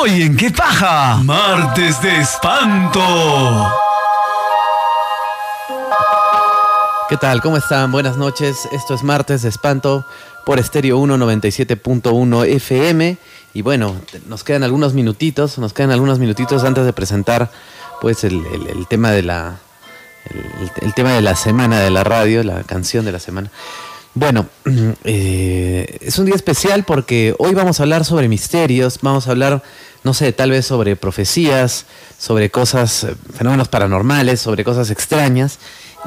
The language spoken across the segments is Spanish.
Hoy en qué paja. Martes de espanto. ¿Qué tal? ¿Cómo están? Buenas noches. Esto es Martes de Espanto por Estéreo 197.1 FM. Y bueno, nos quedan algunos minutitos, nos quedan algunos minutitos antes de presentar pues el, tema de la el tema de la semana de la radio, la canción de la semana. Bueno, eh, es un día especial porque hoy vamos a hablar sobre misterios, vamos a hablar, no sé, tal vez sobre profecías, sobre cosas, eh, fenómenos paranormales, sobre cosas extrañas,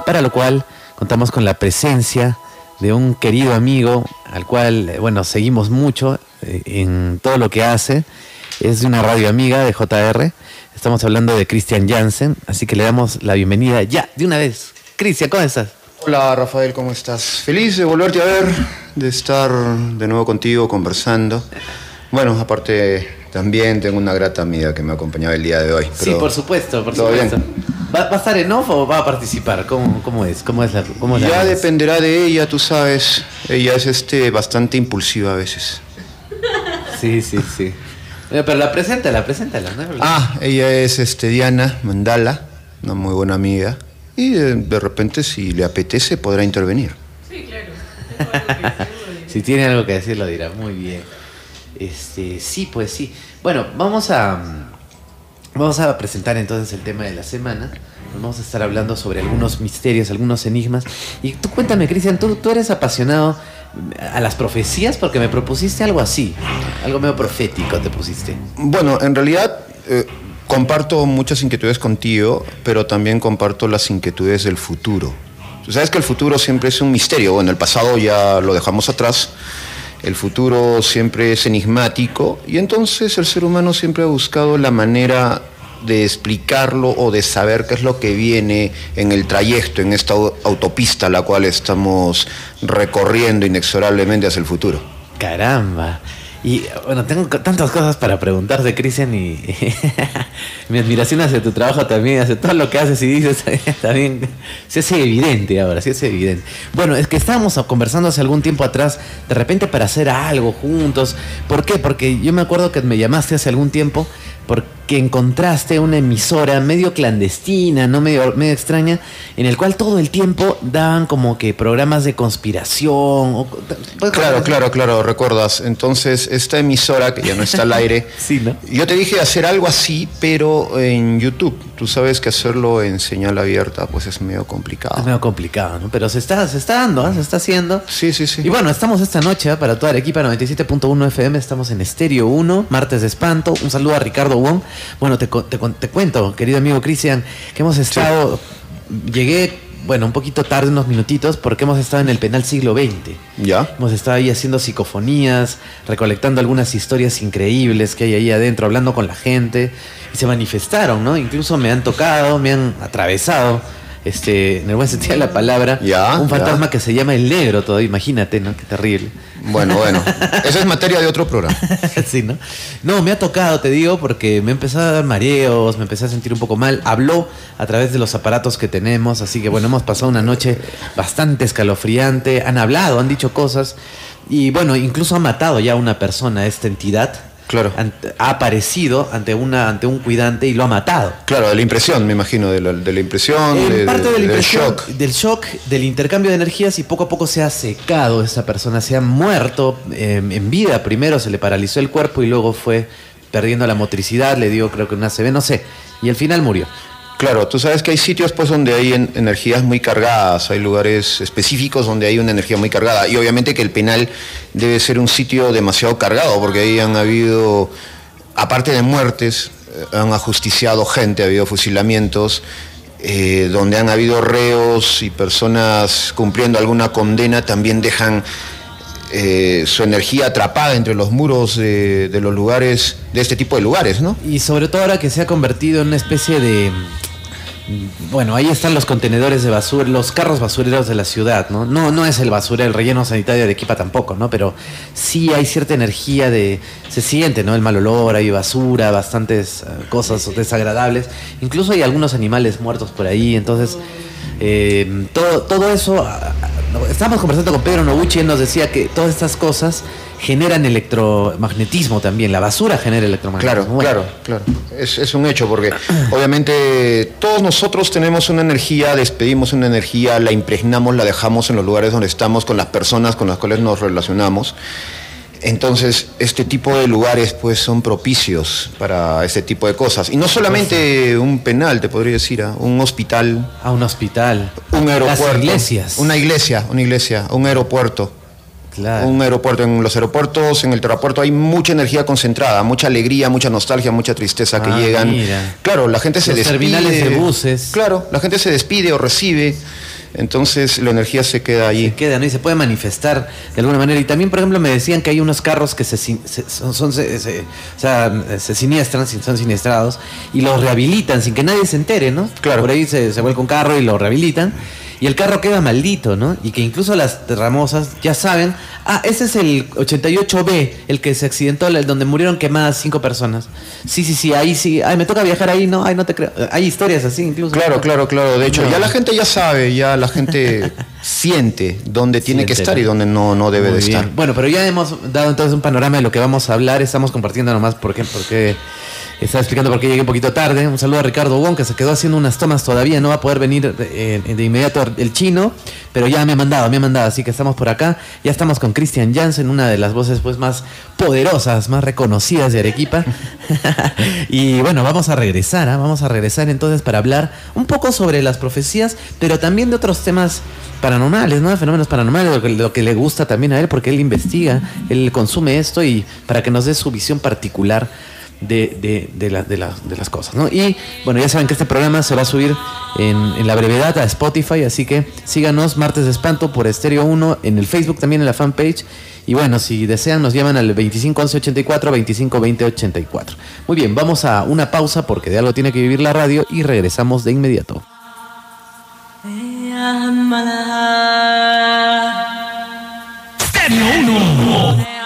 para lo cual contamos con la presencia de un querido amigo al cual, eh, bueno, seguimos mucho eh, en todo lo que hace. Es de una radio amiga de JR. Estamos hablando de Christian Jansen, así que le damos la bienvenida ya, de una vez. Cristian, ¿cómo estás? Hola Rafael, ¿cómo estás? Feliz de volverte a ver, de estar de nuevo contigo conversando. Bueno, aparte también tengo una grata amiga que me acompañaba el día de hoy. sí, por supuesto, por todo supuesto. bien. ¿Va, va a estar en off o va a participar? ¿Cómo, cómo es? ¿Cómo es la, cómo es la Ya dependerá de ella, tú sabes. Ella es este bastante impulsiva a veces. Sí, sí, sí. Eh, Pero la preséntala, preséntala, ¿no? Ah, ella es este Diana Mandala, una muy buena amiga. Y de, de repente, si le apetece, podrá intervenir. Si tiene algo que decir, lo dirá. Muy bien. Este, sí, pues sí. Bueno, vamos a. Vamos a presentar entonces el tema de la semana. Vamos a estar hablando sobre algunos misterios, algunos enigmas. Y tú cuéntame, Cristian, ¿tú, tú eres apasionado a las profecías porque me propusiste algo así. Algo medio profético te pusiste. Bueno, en realidad eh, comparto muchas inquietudes contigo, pero también comparto las inquietudes del futuro. Tú sabes que el futuro siempre es un misterio. Bueno, el pasado ya lo dejamos atrás. El futuro siempre es enigmático y entonces el ser humano siempre ha buscado la manera de explicarlo o de saber qué es lo que viene en el trayecto, en esta au- autopista la cual estamos recorriendo inexorablemente hacia el futuro. Caramba. Y bueno, tengo tantas cosas para preguntarte, Cristian, y mi admiración hacia tu trabajo también, hacia todo lo que haces y dices, también se hace evidente ahora, se hace evidente. Bueno, es que estábamos conversando hace algún tiempo atrás, de repente para hacer algo juntos. ¿Por qué? Porque yo me acuerdo que me llamaste hace algún tiempo porque encontraste una emisora medio clandestina, no medio, medio extraña, en el cual todo el tiempo daban como que programas de conspiración. o- ¿puedes Claro, claro, claro, recuerdas. Entonces, esta emisora que ya no está al aire, Sí, ¿no? yo te dije hacer algo así, pero en YouTube. Tú sabes que hacerlo en señal abierta, pues es medio Es complicado. medio complicado, ¿no? Pero se está, se está dando, ¿ah? se está haciendo. Sí, sí, sí. Y bueno, estamos esta noche ¿ah? para toda la equipa 97.1 FM, estamos en Estéreo 1, martes de espanto. Un saludo a Ricardo Wong. Bueno, te, te te cuento, querido amigo Cristian, que hemos estado, llegué, bueno, un poquito tarde, unos minutitos, porque hemos estado en el penal siglo XX. ¿Ya? Hemos estado ahí haciendo psicofonías, recolectando algunas historias increíbles que hay ahí adentro, hablando con la gente. Y se manifestaron, ¿no? Incluso me han tocado, me han atravesado, este, en el buen sentido de la palabra, un fantasma que se llama el negro todo, imagínate, ¿no? Qué terrible. Bueno, bueno. Esa es materia de otro programa. sí, ¿no? No, me ha tocado, te digo, porque me empezó a dar mareos, me empecé a sentir un poco mal. Habló a través de los aparatos que tenemos, así que bueno, hemos pasado una noche bastante escalofriante. Han hablado, han dicho cosas. Y bueno, incluso ha matado ya a una persona, esta entidad. Claro. Ha aparecido ante, una, ante un cuidante y lo ha matado. Claro, de la impresión, me imagino, de la, de la impresión, En de- parte de- de la del shock. del shock, del intercambio de energías y poco a poco se ha secado esa persona, se ha muerto eh, en vida. Primero se le paralizó el cuerpo y luego fue perdiendo la motricidad, le dio creo que una ACV, no sé, y al final murió. Claro, tú sabes que hay sitios pues donde hay en- energías muy cargadas, hay lugares específicos donde hay una energía muy cargada y obviamente que el penal debe ser un sitio demasiado cargado porque ahí han habido, aparte de muertes, eh, han ajusticiado gente, ha habido fusilamientos, eh, donde han habido reos y personas cumpliendo alguna condena también dejan eh, su energía atrapada entre los muros de los lugares, de este tipo de lugares, ¿no? Y sobre todo ahora que se ha convertido en una especie de... Bueno, ahí están los contenedores de basura, los carros basureros de la ciudad, ¿no? No, no es el basurero, el relleno sanitario de Arequipa tampoco, ¿no? Pero sí hay cierta energía de... Se siente, ¿no? El mal olor, hay basura, bastantes eh, cosas desagradables. Incluso hay algunos animales muertos por ahí, entonces... eh, todo, todo eso ah, estábamos conversando con Pedro Noguchi y él nos decía que todas estas cosas generan electromagnetismo también. La basura genera electromagnetismo. Claro, claro, claro. Es, es un hecho porque obviamente todos nosotros tenemos una energía, despedimos una energía, la impregnamos, la dejamos en los lugares donde estamos, con las personas con las cuales nos relacionamos. Entonces, este tipo de lugares pues son propicios para este tipo de cosas. Y no solamente un penal, te podría decir, ¿ah? un hospital. A un hospital. Un aeropuerto. Las iglesias. Una iglesia, una iglesia, un aeropuerto. Claro. Un aeropuerto. En los aeropuertos, en el aeropuerto hay mucha energía concentrada, mucha alegría, mucha nostalgia, mucha tristeza que Ah, llegan. mira. Claro, la gente se despide. terminales de buses. Claro, la gente se despide o recibe. Entonces la energía se queda allí. se queda, ¿no? Y se puede manifestar de alguna manera. Y también, por ejemplo, me decían que hay unos carros que se, son, son- se, se- o sea, se siniestran, sin- son siniestrados, y los rehabilitan sin que nadie se entere, ¿no? Claro. Por ahí se, se vuelca un carro y lo rehabilitan. Y el carro queda maldito, ¿no? Y que incluso las ramosas ya saben, ah, ese es el 88B, el que se accidentó, el donde murieron quemadas cinco personas. Sí, sí, sí, ahí sí, ay, me toca viajar ahí, no, ay, no te creo. Hay historias así incluso. Claro, claro, claro. De hecho, No. ya la gente ya sabe, ya la gente siente dónde tiene que estar y dónde no, no debe de bien. estar. Bueno, pero ya hemos dado entonces un panorama de lo que vamos a hablar. Estamos compartiendo nomás porque, porque estaba explicando por qué llegué un poquito tarde. Un saludo a Ricardo Wong, que se quedó haciendo unas tomas todavía. No va a poder venir eh, de inmediato el chino, pero ya me ha mandado, me ha mandado. Así que estamos por acá. Ya estamos con Christian Jansen, una de las voces pues más poderosas, más reconocidas de Arequipa. y bueno, vamos a regresar, ¿ah? vamos a regresar entonces para hablar un poco sobre las profecías, pero también de otros temas paranormales, ¿no? Fenómenos paranormales, lo que, lo que le gusta también a él, porque él investiga, él consume esto y para que nos dé su visión particular de, de, de, de, de, las cosas. ¿no? Y bueno, ya saben que este programa se va a subir en, la brevedad a Spotify, así que síganos martes de espanto por Estéreo 1, en el Facebook también, en la fanpage. Y bueno, si desean, nos llaman al 251184, 252084. Muy bien, vamos a una pausa porque de algo tiene que vivir la radio y regresamos de inmediato. Stereo 1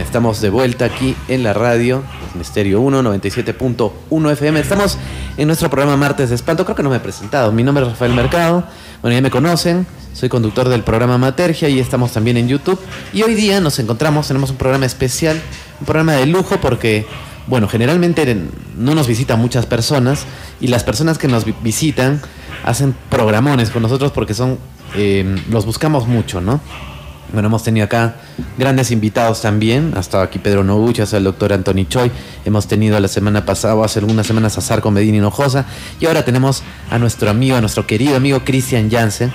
Estamos de vuelta aquí en la radio, Estéreo 1, 97.1 FM. Estamos en nuestro programa Martes de Espanto. Creo que no me he presentado. Mi nombre es Rafael Mercado. Bueno, ya me conocen. Soy conductor del programa Matergia y estamos también en YouTube. Y hoy día nos encontramos, tenemos un programa especial, un programa de lujo porque, bueno, generalmente no nos visitan muchas personas y las personas que nos vi- visitan hacen programones con nosotros porque son, eh, los buscamos mucho, ¿no? Bueno, hemos tenido acá grandes invitados también. Ha estado aquí Pedro Noguchi, ha estado el doctor Anthony Choi. Hemos tenido la semana pasada, o hace algunas semanas, a Sarco Medina Hinojosa. Y ahora tenemos a nuestro amigo, a nuestro querido amigo Christian Jansen.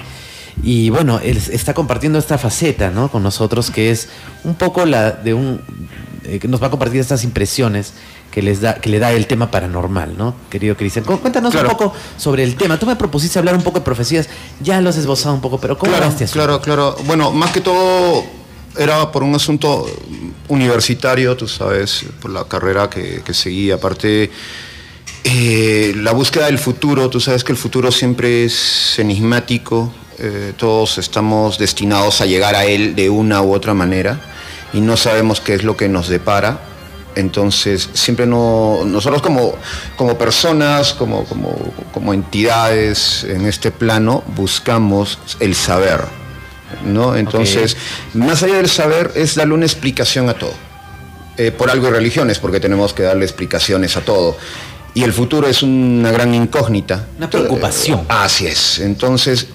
Y bueno, él está compartiendo esta faceta, ¿no? Con nosotros, que es un poco la de un. eh, que nos va a compartir estas impresiones que les da, que le da el tema paranormal, ¿no? Querido Cristian. Cu- Cuéntanos Claro. un poco sobre el tema. Tú me propusiste hablar un poco de profecías, ya lo has esbozado un poco, pero ¿cómo Claro, este claro, claro. Bueno, más que todo era por un asunto universitario, tú sabes, por la carrera que, que seguí. Aparte, eh, la búsqueda del futuro, tú sabes que el futuro siempre es enigmático. eh, todos estamos destinados a llegar a él de una u otra manera y no sabemos qué es lo que nos depara. Entonces, siempre no, nosotros como, como personas, como, como, como entidades en este plano, buscamos el saber. ¿no? Entonces, más allá del saber, es darle una explicación a todo. Eh, por algo hay religiones, porque tenemos que darle explicaciones a todo. Y el futuro es una gran incógnita. Una preocupación. Así es. Entonces,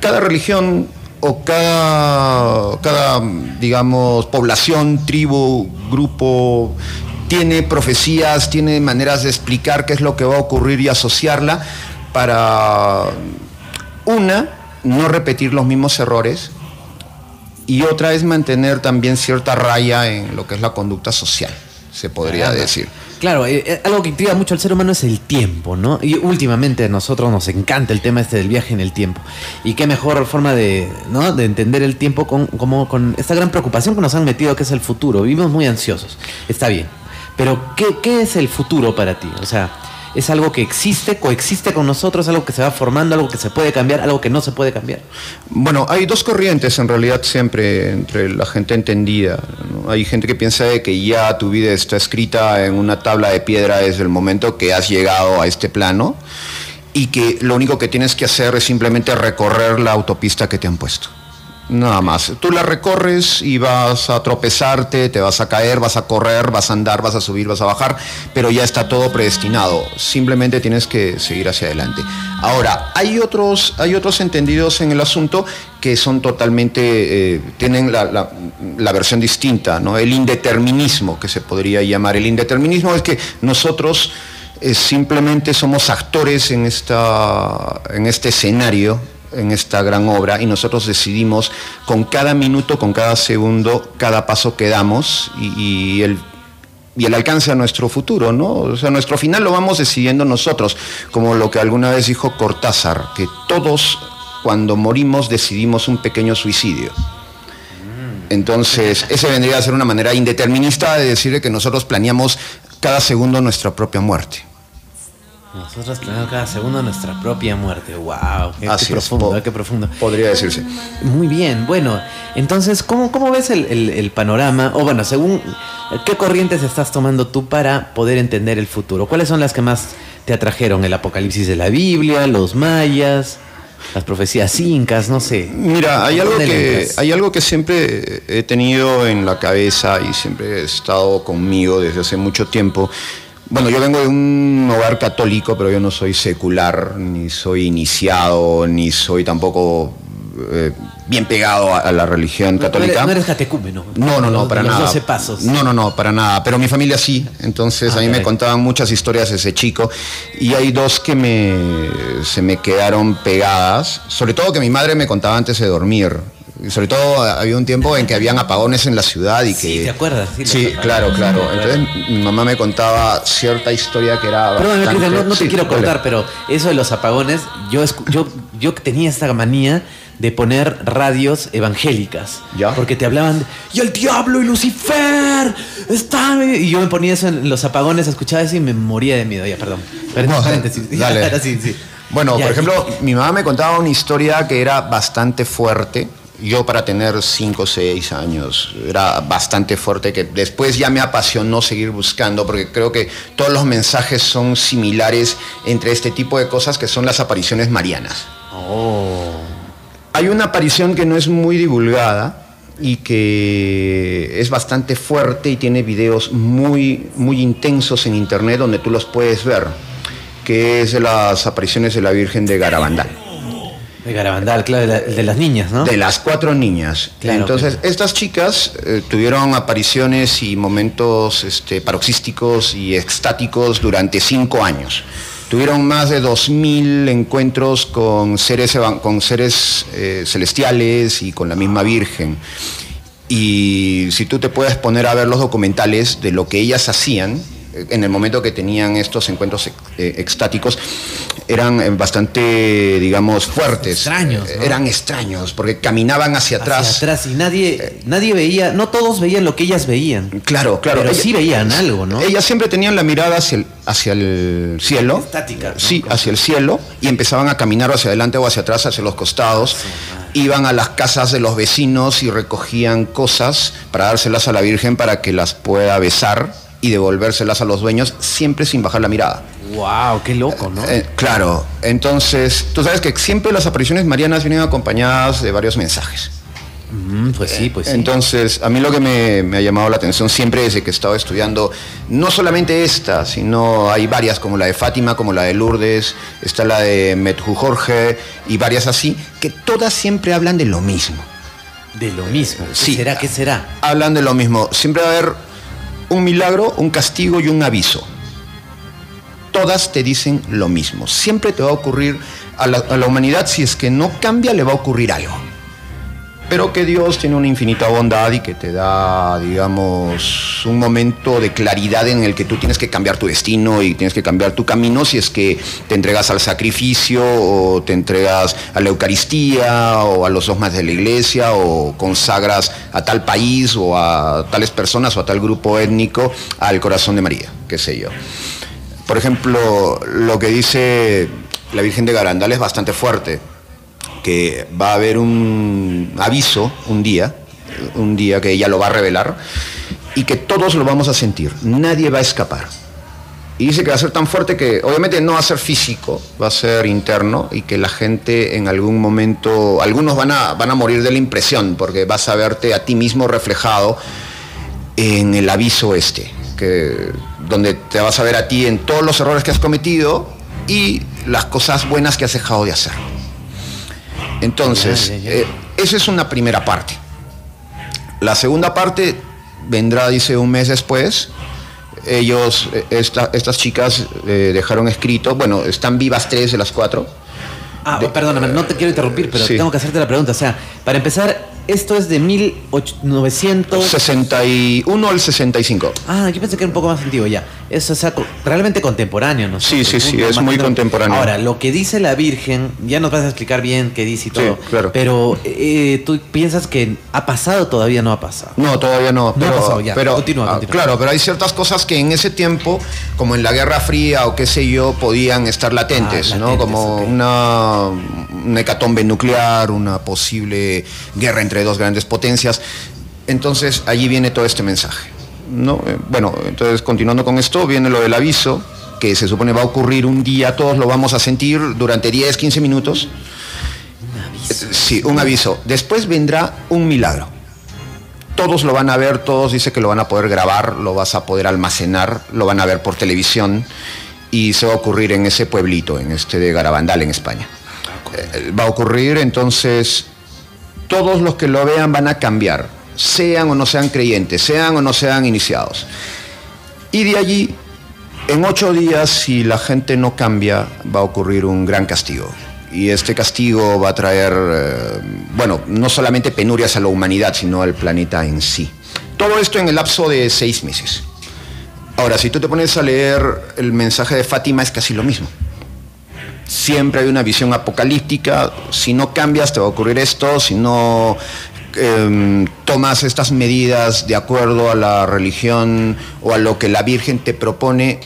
cada religión o cada, cada, digamos, población, tribu, grupo, tiene profecías, tiene maneras de explicar qué es lo que va a ocurrir y asociarla para, una, no repetir los mismos errores y otra es mantener también cierta raya en lo que es la conducta social, se podría decir. Claro, eh, eh, algo que intriga mucho al ser humano es el tiempo, ¿no? Y últimamente a nosotros nos encanta el tema este del viaje en el tiempo. Y qué mejor forma de, ¿no? de entender el tiempo con, como con esta gran preocupación que nos han metido que es el futuro. Vivimos muy ansiosos, está bien. Pero ¿qué, qué es el futuro para ti? O sea, es algo que existe, coexiste con nosotros, algo que se va formando, algo que se puede cambiar, algo que no se puede cambiar. Bueno, hay dos corrientes en realidad siempre entre la gente entendida. Hay gente que piensa de que ya tu vida está escrita en una tabla de piedra desde el momento que has llegado a este plano y que lo único que tienes que hacer es simplemente recorrer la autopista que te han puesto. Nada más. Tú la recorres y vas a tropezarte, te vas a caer, vas a correr, vas a andar, vas a subir, vas a bajar, pero ya está todo predestinado. Simplemente tienes que seguir hacia adelante. Ahora, hay otros, hay otros entendidos en el asunto que son totalmente, eh, tienen la, versión distinta, ¿no? El indeterminismo, que se podría llamar. El indeterminismo es que nosotros eh, simplemente somos actores en, esta, en este escenario en esta gran obra y nosotros decidimos con cada minuto, con cada segundo, cada paso que damos y, el y el alcance a nuestro futuro, ¿no? O sea, nuestro final lo vamos decidiendo nosotros, como lo que alguna vez dijo Cortázar, que todos cuando morimos decidimos un pequeño suicidio. Entonces, esa vendría a ser una manera indeterminista de decir que nosotros planeamos cada segundo nuestra propia muerte. Nosotros tenemos cada segundo nuestra propia muerte. ¡Wow! Qué, profundo, qué profundo. Podría decirse. Muy bien, bueno. Entonces, ¿cómo, cómo ves el, panorama? O bueno, según qué corrientes estás tomando tú para poder entender el futuro. ¿Cuáles son las que más te atrajeron? ¿El apocalipsis de la Biblia? ¿Los mayas? Las profecías incas, no sé. Mira, hay algo, que, hay algo que siempre he tenido en la cabeza y siempre he estado conmigo desde hace mucho tiempo bueno, yo vengo de un hogar católico, pero yo no soy secular, ni soy iniciado, ni soy tampoco eh, bien pegado a, la religión católica. No eres catecúmeno. No, no, no, para los nada. 12 pasos. No, no, no, para nada. Pero mi familia sí. Entonces ah, a mí me contaban muchas historias ese chico. Y hay dos que me, se me quedaron pegadas. Sobre todo que mi madre me contaba antes de dormir sobre todo había un tiempo en que habían apagones en la ciudad y que... Sí, ¿te acuerdas? Sí, claro, claro. Entonces mi mamá me contaba cierta historia que era... Perdón, no, no te quiero contar, pero eso de los apagones, yo, yo, yo tenía esta manía de poner radios evangélicas. ¿Ya? Porque te hablaban, y el diablo y Lucifer están... Y yo me ponía eso en los apagones, escuchaba eso y me moría de miedo. Ya, perdón. paréntesis. Dale. sí, sí. Bueno, por ejemplo, mi mamá me contaba una historia que era bastante fuerte yo para tener 5 o 6 años era bastante fuerte que después ya me apasionó seguir buscando porque creo que todos los mensajes son similares entre este tipo de cosas que son las apariciones marianas. Oh. Hay una aparición que no es muy divulgada y que es bastante fuerte y tiene videos muy, muy intensos en internet donde tú los puedes ver, que es de las apariciones de la Virgen de Garabandal. De Garabandal, claro, de, las niñas, ¿no? De las cuatro niñas. Entonces, estas chicas eh, tuvieron apariciones y momentos este, paroxísticos y extáticos durante cinco años. Tuvieron más de dos mil encuentros con seres, con seres eh, celestiales y con la misma Virgen. Y si tú te puedes poner a ver los documentales de lo que ellas hacían, en el momento que tenían estos encuentros eh, extáticos, eran eh, bastante, digamos, fuertes. Extraños. Eran extraños, porque caminaban hacia atrás. Hacia atrás, y nadie, nadie veía, no todos veían lo que ellas veían. Claro, claro. Pero sí veían algo, ¿no? Ellas siempre tenían la mirada hacia el, hacia el cielo. Estática. Sí, hacia el cielo, y empezaban a caminar hacia adelante o hacia atrás, hacia los costados. Iban a las casas de los vecinos y recogían cosas para dárselas a la Virgen para que las pueda besar y devolvérselas a los dueños siempre sin bajar la mirada. ¡Wow! ¡Qué loco, ¿no? Eh, claro, entonces, tú sabes que siempre las apariciones marianas vienen acompañadas de varios mensajes. Mm, pues sí, pues sí. Entonces, a mí lo que me, ha llamado la atención siempre desde que he estado estudiando, no solamente esta, sino hay varias, como la de Fátima, como la de Lourdes, está la de Metju Jorge y varias así, que todas siempre hablan de lo mismo. De lo mismo. sí. ¿Será? ¿Qué será? Hablan de lo mismo. Siempre va a haber un milagro, un castigo y un aviso. Todas te dicen lo mismo. Siempre te va a ocurrir a la, humanidad, si es que no cambia, le va a ocurrir algo pero que Dios tiene una infinita bondad y que te da, digamos, un momento de claridad en el que tú tienes que cambiar tu destino y tienes que cambiar tu camino si es que te entregas al sacrificio o te entregas a la Eucaristía o a los dogmas de la iglesia o consagras a tal país o a tales personas o a tal grupo étnico al corazón de María, qué sé yo. Por ejemplo, lo que dice la Virgen de Garandal es bastante fuerte, que va a haber un aviso un día, un día que ella lo va a revelar, y que todos lo vamos a sentir, nadie va a escapar. Y dice que va a ser tan fuerte que obviamente no va a ser físico, va a ser interno y que la gente en algún momento, algunos van a, van a morir de la impresión porque vas a verte a ti mismo reflejado en el aviso este, que, donde te vas a ver a ti en todos los errores que has cometido y las cosas buenas que has dejado de hacer. Entonces, eh, esa es una primera parte. La segunda parte vendrá, dice, un mes después. Ellos, eh, estas chicas eh, dejaron escrito, bueno, están vivas tres de las cuatro. Ah, perdóname, no te quiero interrumpir, pero tengo que hacerte la pregunta. O sea, para empezar, esto es de 1961 al 65. Ah, yo pensé que era un poco más antiguo ya. Eso es realmente contemporáneo, ¿no? Sí, sí, sí, es muy contemporáneo. Ahora, lo que dice la Virgen, ya nos vas a explicar bien qué dice y todo. Sí, claro. Pero eh, tú piensas que ha pasado todavía no ha pasado. No, todavía no. no ha pasado ya. Pero, continúa, ah, continúa. Claro, pero hay ciertas cosas que en ese tiempo, como en la Guerra Fría o qué sé yo, podían estar latentes, ah, ¿no? Como una, una hecatombe nuclear, una posible guerra entre dos grandes potencias. Entonces allí viene todo este mensaje. ¿no? Eh, bueno, entonces continuando con esto, viene lo del aviso, que se supone va a ocurrir un día, todos lo vamos a sentir durante 10, 15 minutos. Un aviso. Sí, un aviso. Después vendrá un milagro. Todos lo van a ver, todos dicen que lo van a poder grabar, lo vas a poder almacenar, lo van a ver por televisión y se va a ocurrir en ese pueblito, en este de Garabandal, en España. Eh, va a ocurrir entonces todos los que lo vean van a cambiar, sean o no sean creyentes, sean o no sean iniciados. Y de allí, en ocho días, si la gente no cambia, va a ocurrir un gran castigo. Y este castigo va a traer, eh, bueno, no solamente penurias a la humanidad, sino al planeta en sí. Todo esto en el lapso de seis meses. Ahora, si tú te pones a leer el mensaje de Fátima, es casi lo mismo siempre hay una visión apocalíptica, si no cambias te va a ocurrir esto, si no em, tomas estas medidas de acuerdo a la religión o a lo que la Virgen te propone,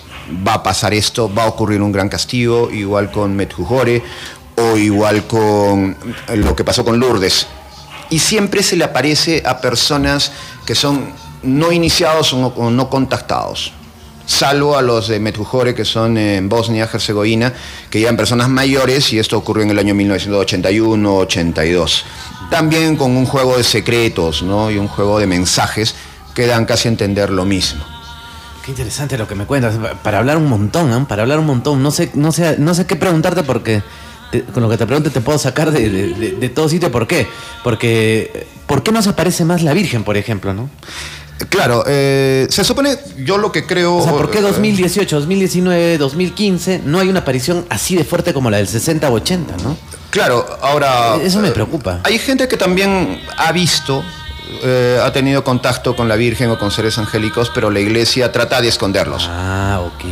va a pasar esto, va a ocurrir un gran castigo, igual con Medjugorje o igual con lo que pasó con Lourdes. Y siempre se le aparece a personas que son no iniciados o no contactados salvo a los de Medjugorje que son en Bosnia, Herzegovina, que eran personas mayores y esto ocurrió en el año 1981-82. También con un juego de secretos ¿no? y un juego de mensajes que dan casi a entender lo mismo. Qué interesante lo que me cuentas, para hablar un montón, ¿eh? para hablar un montón. No sé, no sé, no sé qué preguntarte porque con lo que te pregunte te puedo sacar de, de todo sitio. ¿Por qué? Porque, ¿por qué no se aparece más la Virgen, por ejemplo? ¿no? Claro, eh, se supone, yo lo que creo... O sea, ¿por qué 2018, 2019, 2015 no hay una aparición así de fuerte como la del 60 o 80, no? Claro, ahora... Eso me preocupa. Hay gente que también ha visto, eh, ha tenido contacto con la Virgen o con seres angélicos, pero la iglesia trata de esconderlos. Ah, ok.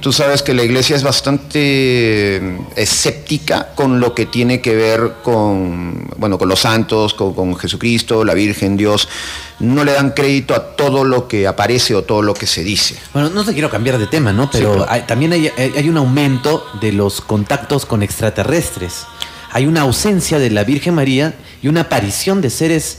Tú sabes que la iglesia es bastante eh, escéptica con lo que tiene que ver con, bueno, con los santos, con, con Jesucristo, la Virgen, Dios no le dan crédito a todo lo que aparece o todo lo que se dice. Bueno, no te quiero cambiar de tema, ¿no? Pero también hay, un aumento de los contactos con extraterrestres. Hay una ausencia de la Virgen María y una aparición de seres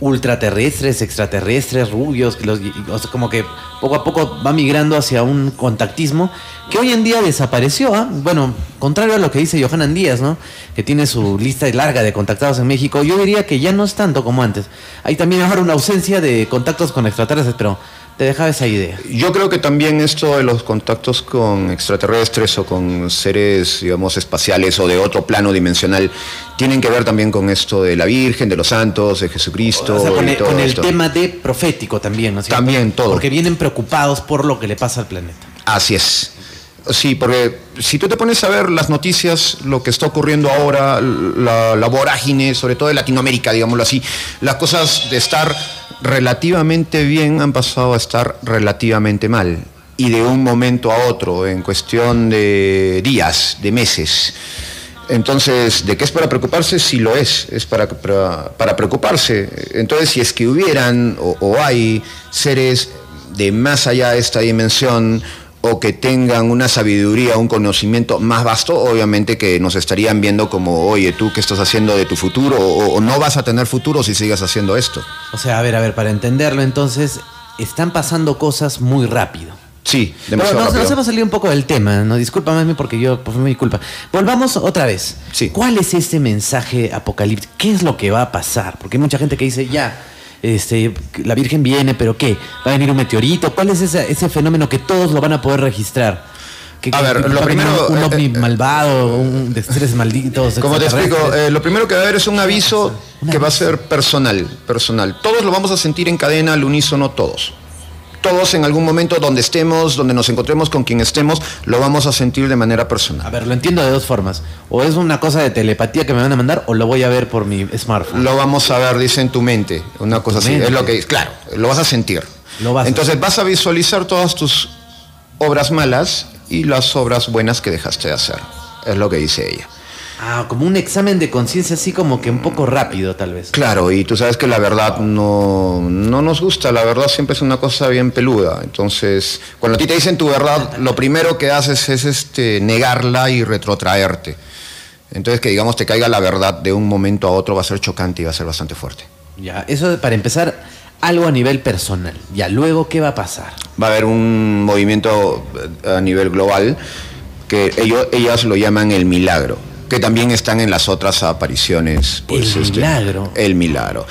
ultraterrestres, extraterrestres, rubios, los, como que poco a poco va migrando hacia un contactismo que hoy en día desapareció. ¿ah? Bueno, contrario a lo que dice Johanan Díaz, ¿no? que tiene su lista larga de contactados en México, yo diría que ya no es tanto como antes. Hay también ahora una ausencia de contactos con extraterrestres, pero te dejaba esa idea. Yo creo que también esto de los contactos con extraterrestres o con seres, digamos, espaciales o de otro plano dimensional, tienen que ver también con esto de la Virgen, de los santos, de Jesucristo. con, el, con el tema de profético también, ¿no? También todo. Porque vienen preocupados por lo que le pasa al planeta. Así es. Sí, porque si tú te pones a ver las noticias, lo que está ocurriendo ahora, la, la vorágine, sobre todo en Latinoamérica, digámoslo así, las cosas de estar relativamente bien han pasado a estar relativamente mal. Y de un momento a otro, en cuestión de días, de meses. Entonces, ¿de qué es para preocuparse? Si lo es, es para, para, preocuparse. Entonces, si es que hubieran o, hay seres de más allá de esta dimensión o que tengan una sabiduría, un conocimiento más vasto, obviamente que nos estarían viendo como, oye, tú qué estás haciendo de tu futuro o, o no vas a tener futuro si sigas haciendo esto. O sea, a ver, a ver, para entenderlo entonces, están pasando cosas muy rápido. Sí, demasiado nos, nos rápido. hemos salido un poco del tema, ¿no? Discúlpame porque yo, pues, fue mi culpa. Volvamos otra vez. Sí. ¿Cuál es ese mensaje apocalíptico? ¿Qué es lo que va a pasar? Porque hay mucha gente que dice, ya, este, la Virgen viene, pero ¿qué? ¿Va a venir un meteorito? ¿Cuál es ese, ese fenómeno que todos lo van a poder registrar? ¿Que- A ver, lo primero, Un eh, ovni eh, malvado, un de tres malditos. Como te explico, eh, lo primero que va a haber es un aviso que va a ser personal, personal. Todos lo vamos a sentir en cadena al unísono, todos. Todos en algún momento donde estemos, donde nos encontremos con quien estemos, lo vamos a sentir de manera A personal. ver, lo entiendo de dos formas. O es una cosa de telepatía que me van a mandar, o lo voy a ver por mi smartphone. Lo vamos a ver, dice en tu mente, una cosa así. mente. Es lo que, claro, lo vas a sentir. Lo vas a Entonces vas a visualizar todas tus obras malas y las obras buenas que dejaste de hacer. Es lo que dice ella. Ah, como un examen de conciencia así como que un poco rápido tal vez. Claro, y tú sabes que la verdad no, no nos gusta, la verdad siempre es una cosa bien peluda. Entonces, cuando a ti te dicen tu verdad, lo primero que haces es este, negarla y retrotraerte. Entonces, que digamos te caiga la verdad de un momento a otro va a ser chocante y va a ser bastante fuerte. Ya, eso para empezar, algo a nivel personal. Ya, luego, ¿qué va a pasar? Va a haber un movimiento eh, a nivel global que ellos, ellas lo llaman el milagro, que también están en las otras apariciones. pues, El milagro. El milagro.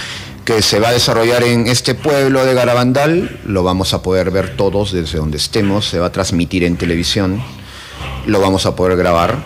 Que se va a desarrollar en este pueblo de Garabandal, lo vamos a poder ver todos desde donde estemos, se va a transmitir en televisión, lo vamos a poder grabar.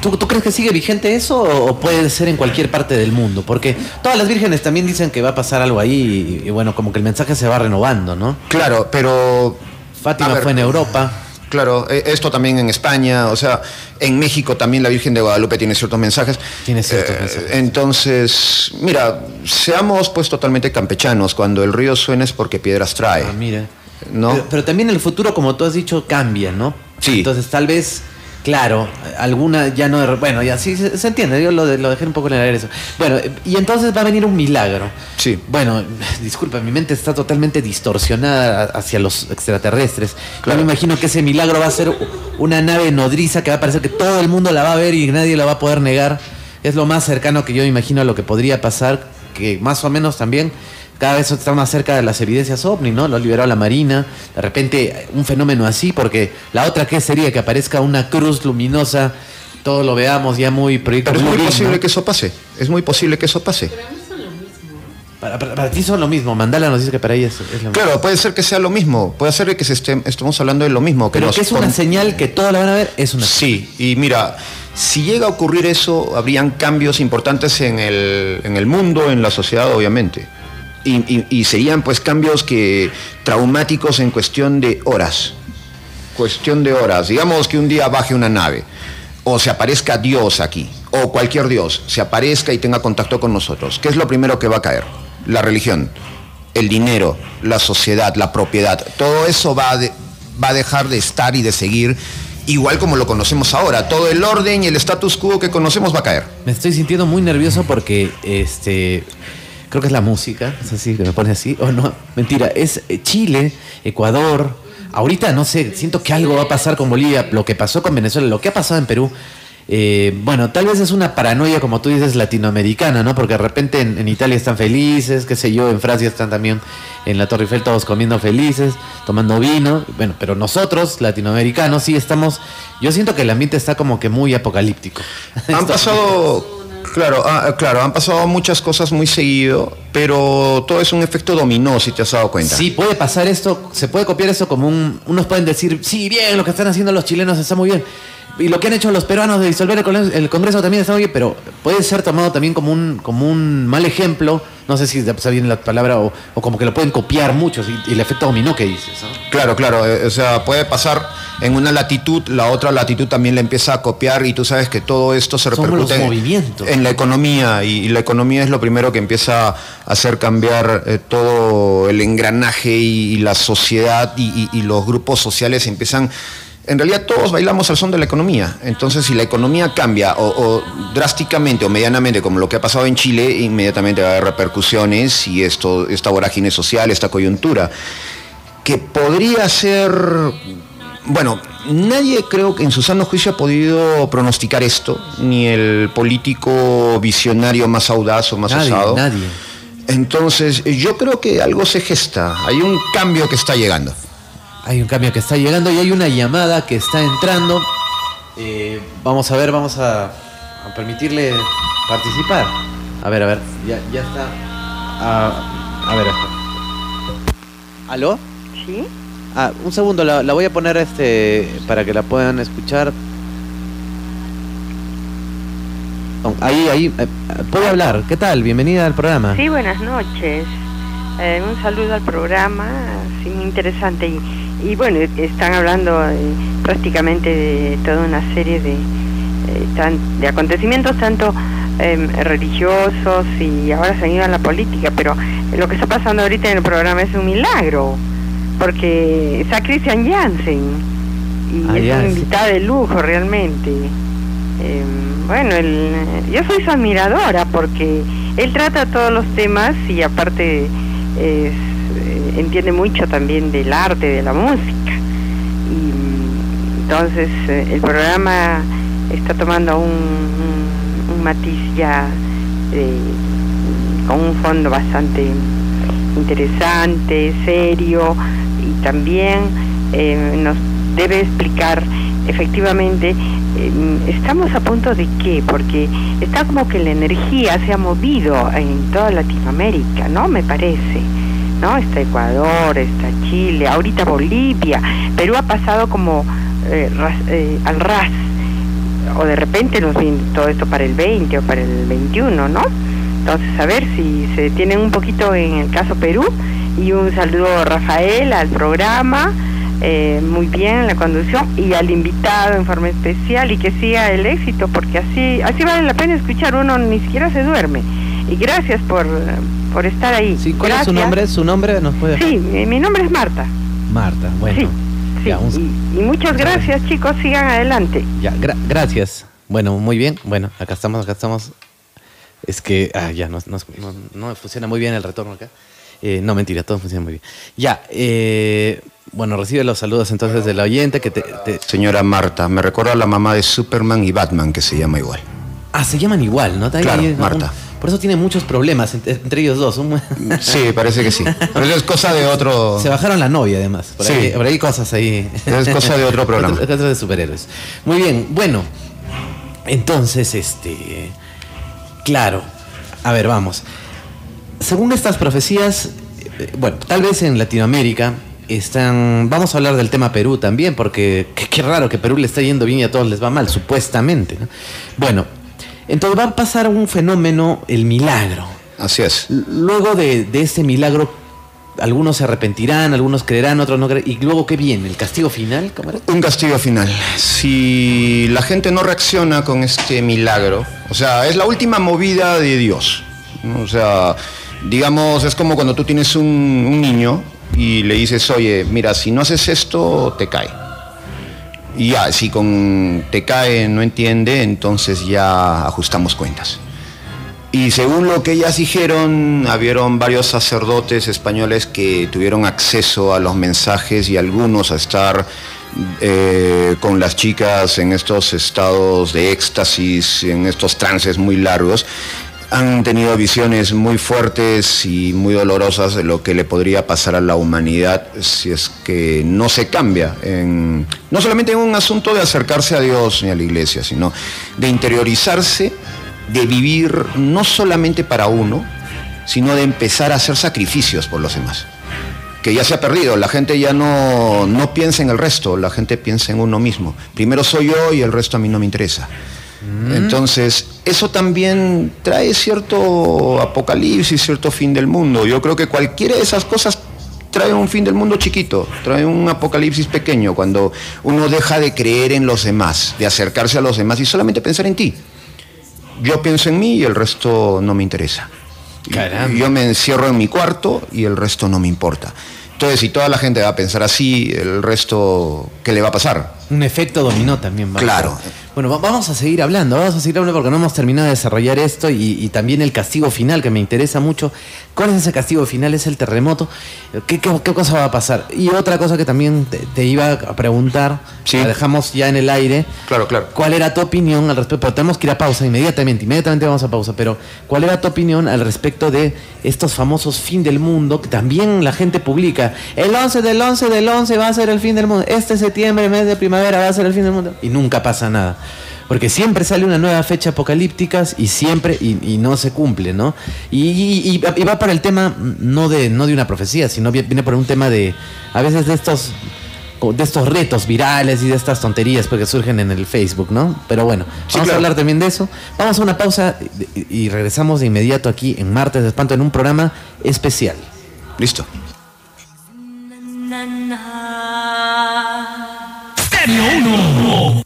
¿Tú, tú crees que sigue vigente eso o, puede ser en cualquier parte del mundo? Porque todas las vírgenes también dicen que va a pasar algo ahí y, y bueno, como que el mensaje se va renovando, ¿no? Claro, pero... Fátima ver, fue en Europa. Claro, eh, esto también en España, o sea, en México también la Virgen de Guadalupe tiene ciertos mensajes. Tiene ciertos Eh, mensajes. Entonces, mira, seamos pues totalmente campechanos, cuando el río suena es porque piedras trae. Ah, mira. ¿No? Pero, pero también el futuro, como tú has dicho, cambia, ¿no? Sí. Entonces, tal vez, claro, alguna ya no. Bueno, ya sí se, se entiende, yo lo, de- lo dejé un poco en el aire eso. Bueno, y entonces va a venir un milagro. Sí. Bueno, disculpa, mi mente está totalmente distorsionada hacia los extraterrestres. Claro. Yo me imagino que ese milagro va a ser una nave nodriza que va a parecer que todo el mundo la va a ver y nadie la va a poder negar. Es lo más cercano que yo me imagino a lo que podría pasar, que más o menos también cada vez está más cerca de las evidencias ovni, ¿no? Lo liberó la Marina, de repente un fenómeno así, porque la otra que sería que aparezca una cruz luminosa, todo lo veamos ya muy proyecto Pero es muy posible ¿no? que eso pase, es muy posible que eso pase. Para, para- para ti son lo mismo, Mandala nos dice que para ella es, es lo mismo. Claro, puede ser que sea lo mismo, puede ser que se esté- estemos hablando de lo mismo. Que Pero nos que es una señal que todos la van a ver, es una Sí, y mira, si llega a ocurrir eso, habrían cambios importantes en el, en el mundo, en la sociedad, obviamente. Y, serían pues cambios que traumáticos en cuestión de horas. Cuestión de horas. Digamos que un día baje una nave, o se aparezca Dios aquí, o cualquier Dios, se aparezca y tenga contacto con nosotros. ¿Qué es lo primero que va a caer? La religión, el dinero, la sociedad, la propiedad. Todo eso va a, va a dejar de estar y de seguir igual como lo conocemos ahora. Todo el orden y el status quo que conocemos va a caer. Me estoy sintiendo muy nervioso porque este creo que es la música, es así que me pone así o no, mentira, es eh, Chile, Ecuador. Ahorita no sé, siento que algo va a pasar con Bolivia, lo que pasó con Venezuela, lo que ha pasado en Perú. eh, bueno, tal vez es una paranoia, como tú dices, latinoamericana, ¿no? Porque de repente en, en Italia están felices, qué sé yo, en Francia están también en la Torre Eiffel todos comiendo felices, tomando vino. Bueno, pero nosotros, latinoamericanos, sí estamos. Yo siento que el ambiente está como que muy apocalíptico. Han pasado, claro, ah, claro, han pasado muchas cosas muy seguido, pero todo es un efecto dominó, si te has dado cuenta. Sí, puede pasar esto, se puede copiar esto como un... Unos pueden decir, sí, bien, lo que están haciendo los chilenos está muy bien. Y lo que han hecho los peruanos de disolver el Congreso, el Congreso también está bien, pero puede ser tomado también como un, como un mal ejemplo, no sé si está bien la palabra, o, o como que lo pueden copiar muchos, y, y el efecto dominó que dices. ¿no? Claro, claro, eh, o sea, puede pasar en una latitud, la otra latitud también la empieza a copiar y tú sabes que todo esto se repercute en- la economía y, y la economía es lo primero que empieza a hacer cambiar eh, todo el engranaje y, y la sociedad y los grupos sociales empiezan... En realidad todos bailamos al son de la economía, entonces si la economía cambia o, o drásticamente o medianamente como lo que ha pasado en Chile, inmediatamente va a haber repercusiones y esto, esta vorágine social, esta coyuntura que podría ser bueno, nadie creo que en su sano juicio ha podido pronosticar esto, ni el político visionario más audaz o más Nadie, osado. nadie. Entonces, yo creo que algo se gesta, hay un cambio que está llegando. Hay un cambio que está llegando y hay una llamada que está entrando. Eh, vamos a ver, vamos a, a permitirle participar. A ver, a ver, ya, ya está. Ah, a ver, espera. ¿Aló? ¿Sí? Ah, un segundo, la, la voy a poner este para que la puedan escuchar. Ahí, ahí, eh, puede hablar. ¿Qué tal? Bienvenida al programa. Sí, buenas noches. Eh, un saludo al programa, sí, muy interesante. Y, y bueno, están hablando eh, prácticamente de toda una serie de, eh, tan- de acontecimientos, tanto em, religiosos y ahora se han ido a la política, pero lo que está pasando ahorita en el programa es un milagro, porque está Christian Jansen y Ah, es un invitado de lujo realmente. Em, bueno, él, yo soy su admiradora porque él trata todos los temas y aparte es, eh, entiende mucho también del arte, de la música. Y mm, entonces eh, el programa está tomando un, un- matiz ya eh, con un fondo bastante interesante, serio y también eh, nos debe explicar efectivamente estamos a punto de qué, porque está como que la energía se ha movido en toda Latinoamérica, ¿no? Me parece. ¿No? Está Ecuador, está Chile, ahorita Bolivia, Perú ha pasado como eh, ras- eh, al ras, o de repente nos viene todo esto para el 20 o para el 21, ¿no? Entonces, a ver si se detienen un poquito en el caso Perú. Y un saludo Rafael, al programa, eh, muy bien en la conducción, y al invitado en forma especial, y que siga el éxito, porque así, así vale la pena escuchar, uno ni siquiera se duerme. Y gracias por, por estar ahí. Sí, ¿Cuál es su nombre? ¿Su nombre nos puede Sí, mi, mi nombre es Marta. Marta, bueno. sí, sí. ya, un- Y, y muchas gracias, chicos, sigan adelante. ya, gra- gracias. Bueno, muy bien. Bueno, acá estamos, acá estamos. Es que, ah, ya, no, no, no- no funciona muy bien el retorno acá. Eh, no, mentira, todo funciona muy bien. Ya, eh, bueno, recibe los saludos entonces del oyente que te, te- Señora Marta, me recuerda a la mamá de Superman y Batman, que se llama igual. Ah, se llaman igual, ¿no? Ahí Claro, un- Marta. por eso tiene muchos problemas entre, entre ellos dos. Un- Sí, parece que sí. Pero eso es cosa de otro... Se bajaron la novia, además. Por, Sí. ahí, por ahí cosas ahí. Es cosa de otro programa. Otro- Cosas de superhéroes. Muy bien, bueno. Entonces, este. Claro. A ver, vamos. Según estas profecías, eh, bueno, tal vez en Latinoamérica están. Vamos a hablar del tema Perú también, porque qué, qué raro que Perú le está yendo bien y a todos les va mal, supuestamente. ¿no? Bueno, entonces va a pasar un fenómeno, el milagro. Así es. Luego de, de ese milagro, algunos se arrepentirán, algunos creerán, otros no creerán. ¿Y luego qué viene? ¿El castigo final? ¿Cómo era? Un castigo final. Si la gente no reacciona con este milagro, o sea, es la última movida de Dios. O sea, digamos, es como cuando tú tienes un, un niño y le dices, oye, mira, si no haces esto, te cae. Y ya, si con te cae no entiende, entonces ya ajustamos cuentas. Y según lo que ellas dijeron, habieron varios sacerdotes españoles que tuvieron acceso a los mensajes y algunos a estar eh, con las chicas en estos estados de éxtasis, en estos trances muy largos. Han tenido visiones muy fuertes y muy dolorosas de lo que le podría pasar a la humanidad si es que no se cambia, en, no solamente en un asunto de acercarse a Dios ni a la iglesia, sino de interiorizarse de vivir no solamente para uno, sino de empezar a hacer sacrificios por los demás. Que ya se ha perdido, la gente ya no, no piensa en el resto, la gente piensa en uno mismo. Primero soy yo y el resto a mí no me interesa. Entonces, eso también trae cierto apocalipsis, cierto fin del mundo. Yo creo que cualquiera de esas cosas trae un fin del mundo chiquito, trae un apocalipsis pequeño, cuando uno deja de creer en los demás, de acercarse a los demás y solamente pensar en ti yo pienso en mí y el resto no me interesa. Caramba. Yo me encierro en mi cuarto y el resto no me importa. Entonces, si toda la gente va a pensar así, el resto, ¿qué le va a pasar? Un efecto dominó también. va a Claro. Bueno, va- vamos a seguir hablando, vamos a seguir hablando porque no hemos terminado de desarrollar esto y, y también el castigo final que me interesa mucho. ¿Cuál es ese castigo final? ¿Es el terremoto? ¿Qué, qué- qué cosa va a pasar? Y otra cosa que también te, te iba a preguntar, Sí. la dejamos ya en el aire. Claro, claro. ¿Cuál era tu opinión al respecto? Pero tenemos que ir a pausa inmediatamente, inmediatamente vamos a pausa, pero ¿cuál era tu opinión al respecto de estos famosos fin del mundo que también la gente publica? El 11 del 11 del 11 va a ser el fin del mundo, este septiembre, mes de primavera, va a ser el fin del mundo. Y nunca pasa nada. Porque siempre sale una nueva fecha apocalíptica y siempre, y, y no se cumple, ¿no? Y, y- y va- para el tema no de, no de una profecía, sino vi- viene por un tema de, a veces de estos de estos retos virales y de estas tonterías porque surgen en el Facebook, ¿no? Pero bueno, Sí, vamos a hablar también de eso. Vamos a una pausa y, y regresamos de inmediato aquí en Martes de Espanto en un programa especial. Listo. Stereo 1.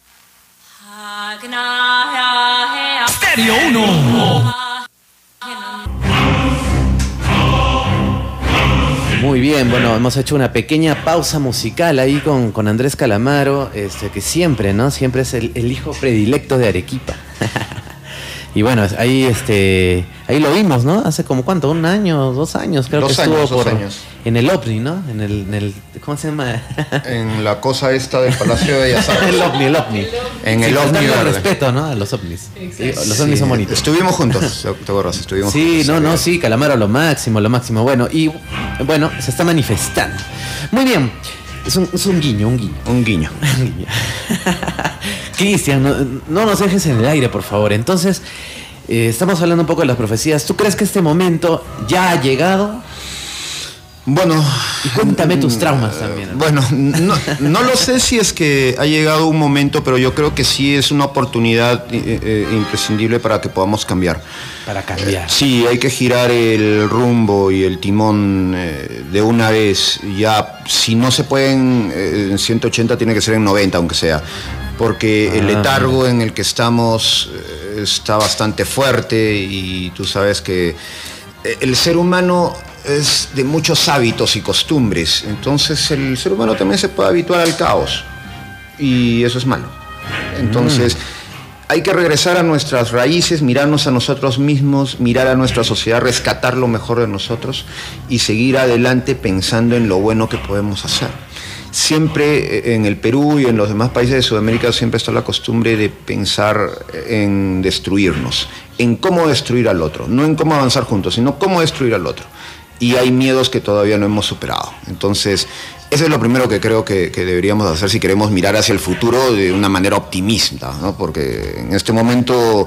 Stereo 1. Muy bien, bueno, hemos hecho una pequeña pausa musical ahí con, con Andrés Calamaro, este, que siempre, ¿no? Siempre es el, el hijo predilecto de Arequipa. y bueno, ahí, este, ahí lo vimos, ¿no? Hace como cuánto, un año, dos años, creo Dos que estuvo años, dos por años. en el OVNI, ¿no? En el, en el, ¿cómo se llama? En la cosa esta del Palacio de Bellas Artes. el ovni, el ovni. En el Sí, ovni verde. respeto, ¿no? A los ovnis. Sí, los Sí, ovnis son bonitos. Estuvimos juntos, ¿te acuerdas? Estuvimos Sí, juntos. no, no, sí, Calamaro lo máximo, lo máximo. Bueno, y bueno, se está manifestando. Muy bien, es un, es un guiño, un guiño. Un guiño. un guiño. Cristian, no, no nos dejes en el aire, por favor. Entonces, eh, estamos hablando un poco de las profecías. ¿Tú crees que este momento ya ha llegado? Bueno. Y cuéntame tus traumas también. Bueno, no, no lo sé si es que ha llegado un momento, pero yo creo que sí es una oportunidad eh, eh, imprescindible para que podamos cambiar. Para cambiar. Sí, hay que girar el rumbo y el timón eh, de una vez. Ya, si no se pueden en 180, tiene que ser en 90, aunque sea. Porque el Ah. letargo en el que estamos eh, está bastante fuerte y tú sabes que eh, el ser humano es de muchos hábitos y costumbres. Entonces el ser humano también se puede habituar al caos. Y eso es malo. Entonces, hay que regresar a nuestras raíces, mirarnos a nosotros mismos, mirar a nuestra sociedad, rescatar lo mejor de nosotros y seguir adelante pensando en lo bueno que podemos hacer. Siempre eh, en el Perú y en los demás países de Sudamérica siempre está la costumbre de pensar en destruirnos, en cómo destruir al otro, no en cómo avanzar juntos, sino cómo destruir al otro. Y hay miedos que todavía no hemos superado. Entonces, eso es lo primero que creo que, que deberíamos hacer si queremos mirar hacia el futuro de una manera optimista, ¿no? porque en este momento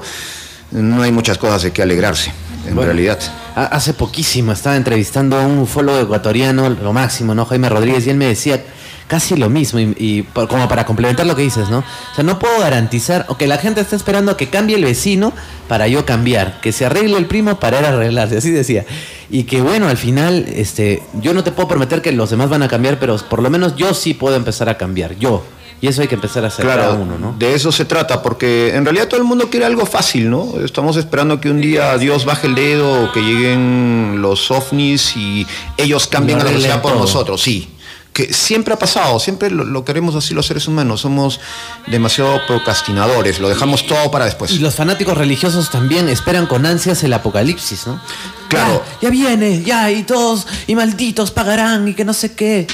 no hay muchas cosas de qué alegrarse, en Bueno, realidad. ha- Hace poquísimo estaba entrevistando a un ufólogo ecuatoriano, lo máximo, ¿no? Jaime Rodríguez, y él me decía casi lo mismo, y, y por- como para complementar lo que dices, ¿no? O sea, no puedo garantizar, o que la gente está esperando que cambie el vecino para yo cambiar, que se arregle el primo para él arreglarse, así decía. Y que bueno, al final, este, yo no te puedo prometer que los demás van a cambiar, pero por lo menos yo sí puedo empezar a cambiar, yo. Y eso hay que empezar a hacer cada Claro, uno, ¿no? de eso se trata, porque en realidad todo el mundo quiere algo fácil, ¿no? Estamos esperando que un día Dios baje el dedo o que lleguen los ovnis y ellos cambien a la sociedad por todo. nosotros, sí. Que siempre ha pasado, siempre lo, lo queremos así los seres humanos, somos demasiado procrastinadores, lo dejamos todo para después. Y los fanáticos religiosos también esperan con ansias el apocalipsis, ¿no? Claro. Ya, ya viene, ya, y todos, y malditos pagarán, y que no sé qué.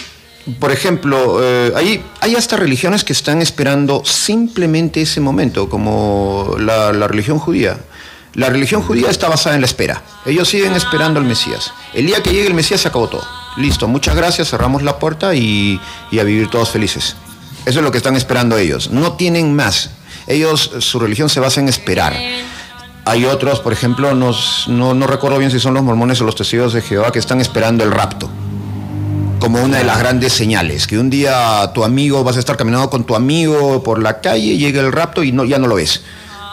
Por ejemplo, eh, hay, hay hasta religiones que están esperando simplemente ese momento, como la, la religión judía. La religión judía está basada en la espera. Ellos siguen esperando al Mesías. El día que llegue el Mesías se acabó todo. Listo, muchas gracias, cerramos la puerta y, a vivir todos felices. Eso es lo que están esperando ellos. No tienen más. Ellos, su religión se basa en esperar. Hay otros, por ejemplo, nos- no, no recuerdo bien si son los mormones o los testigos de Jehová, que están esperando el rapto como una de las grandes señales, que un día tu amigo, vas a estar caminando con tu amigo por la calle, llega el rapto y no, ya no lo ves,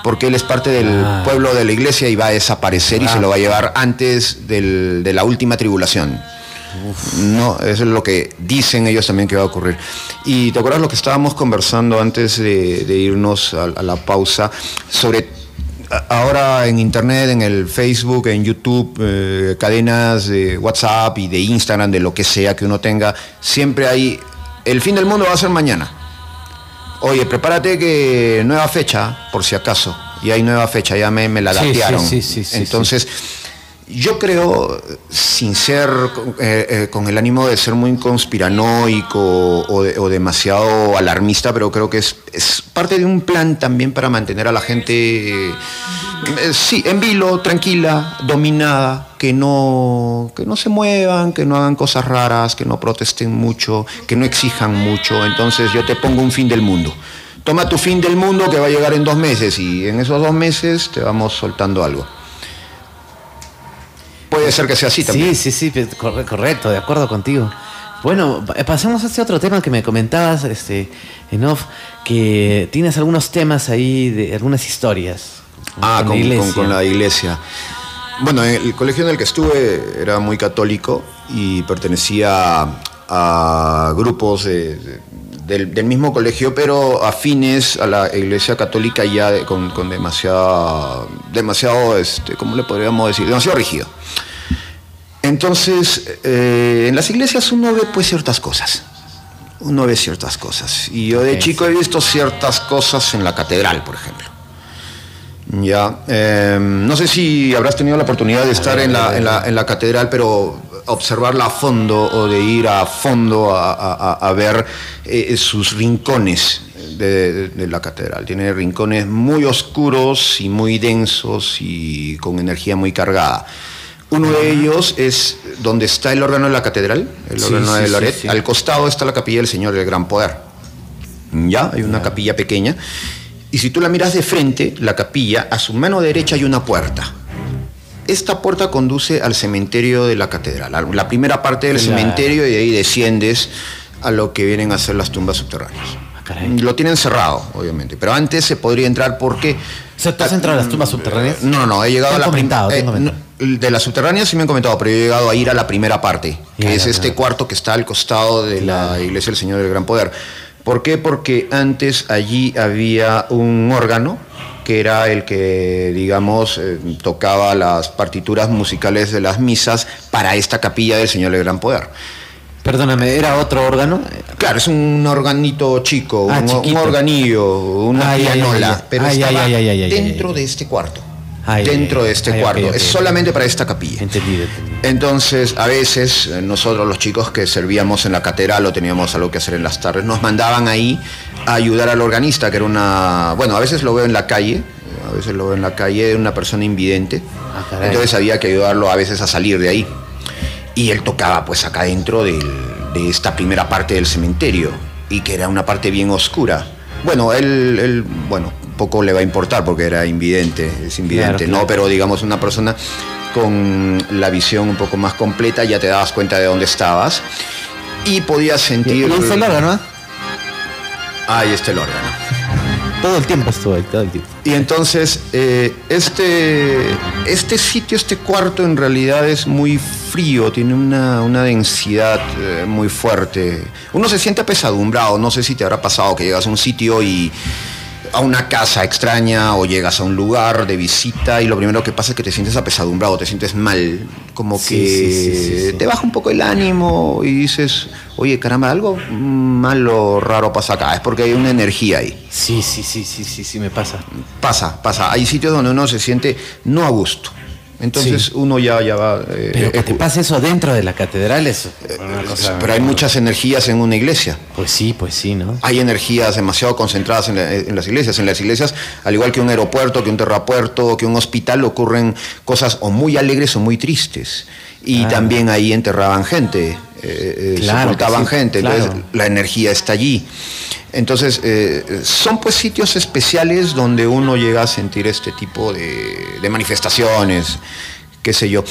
porque él es parte del Ah. pueblo de la iglesia y va a desaparecer y se lo va a llevar antes del- de la última tribulación. No, eso es lo que dicen ellos también que va a ocurrir. Y te acuerdas lo que estábamos conversando antes de, de irnos a, a la pausa sobre ahora en internet, en el Facebook, en YouTube, eh, cadenas de WhatsApp y de Instagram, de lo que sea que uno tenga, siempre hay el fin del mundo va a ser mañana. Oye, prepárate que nueva fecha, por si acaso. Y hay nueva fecha, ya me, me la Sí, sí, sí, sí, sí, Entonces, yo creo, sin ser eh, eh, con el ánimo de ser muy conspiranoico o, de- o demasiado alarmista, pero creo que es, es parte de un plan también para mantener a la gente, eh, sí, en vilo, tranquila, dominada, que no, que no se muevan, que no hagan cosas raras, que no protesten mucho, que no exijan mucho. Entonces yo te pongo un fin del mundo. Toma tu fin del mundo que va a llegar en dos meses y en esos dos meses te vamos soltando algo. Puede ser que sea así también. Sí, sí, sí, correcto, de acuerdo contigo. Bueno, pa- pasemos a este otro tema que me comentabas, este, en off, que tienes algunos temas ahí, de algunas historias. Ah, con, iglesia. con- con la iglesia. Bueno, el colegio en el que estuve era muy católico y pertenecía a grupos de- de- del, del mismo colegio, pero afines a la iglesia católica ya de- con, con demasiado, demasiado, este, ¿cómo le podríamos decir? Demasiado rígido. Entonces, eh, en las iglesias uno ve pues ciertas cosas. Uno ve ciertas cosas. Y yo de chico he visto ciertas cosas en la catedral, por ejemplo. Ya, eh, no sé si habrás tenido la oportunidad de estar en la, en la- en la catedral, pero observarla a fondo o de ir a fondo a, a- ver eh, sus rincones de, de- de la catedral. Tiene rincones muy oscuros y muy densos y con energía muy cargada. Uno de ellos es donde está el órgano de la catedral, el órgano sí, de sí, Loret. sí. Al costado está la capilla del Señor del Gran Poder. Ya, hay una capilla pequeña. Y si tú la miras de frente, la capilla, a su mano derecha hay una puerta. Esta puerta conduce al cementerio de la catedral, a la primera parte del Claro. cementerio y de ahí desciendes a lo que vienen a ser las tumbas subterráneas. Ah, caray. Lo tienen cerrado, obviamente, pero antes se podría entrar porque... O sea, ¿tú has entrado a las tumbas subterráneas? No, no, he llegado Te han a la comentado, eh, de las subterráneas sí me han comentado, pero yo he llegado a ir a la primera parte, que es este cuarto que está al costado de la iglesia del Señor del Gran Poder. ¿Por qué? Porque antes allí había un órgano que era el que, digamos, eh, tocaba las partituras musicales de las misas para esta capilla del Señor del Gran Poder. Perdóname, ¿era otro órgano? Claro, es un organito chico, Ah, un, un organillo, una pianola, pero estaba dentro de este cuarto. Ay, dentro de este ay, cuarto. es solamente para esta capilla. Entendido, entendido. Entonces, a veces eh, nosotros los chicos que servíamos en la catedral o teníamos algo que hacer en las tardes, nos mandaban ahí a ayudar al organista, que era una, bueno, a veces lo veo en la calle, a veces lo veo en la calle, una persona invidente. Ah. Entonces había que ayudarlo a veces a salir de ahí. Y él tocaba pues acá dentro del- de esta primera parte del cementerio, y que era una parte bien oscura. Bueno, él, él, bueno, poco le va a importar porque era invidente, es invidente, Claro, ¿no? claro. Pero digamos una persona con la visión un poco más completa, ya te dabas cuenta de dónde estabas y podías sentir... ¿Y ahí está el órgano, ah? Ahí está el órgano. Todo el tiempo estuvo ahí, todo el tiempo. Y entonces, eh, este, este sitio, este cuarto en realidad es muy frío, tiene una, una densidad eh, muy fuerte. Uno se siente apesadumbrado, no sé si te habrá pasado que llegas a un sitio y a una casa extraña o llegas a un lugar de visita y lo primero que pasa es que te sientes apesadumbrado, te sientes mal, como Sí, que sí, te baja un poco el ánimo y dices, oye caramba, algo malo, raro pasa acá, es porque hay una energía ahí. Sí, sí, sí, sí, sí, sí, me pasa. Pasa, pasa. Hay sitios donde uno se siente no a gusto. Entonces Sí. uno ya, ya va... eh, Pero eh, que te eh, pase eso dentro de la catedral es una cosa... pero hay muchas energías en una iglesia. Pues sí, pues sí, ¿no? Hay energías demasiado concentradas en, la- en las iglesias. En las iglesias, al igual que un aeropuerto, que un terrapuerto, que un hospital, ocurren cosas o muy alegres o muy tristes. Y Ah. también ahí enterraban gente, eh, eh, Claro que sepultaban sí, gente. claro. Entonces la energía está allí. Entonces eh, son pues sitios especiales donde uno llega a sentir este tipo de, de manifestaciones, qué sé yo.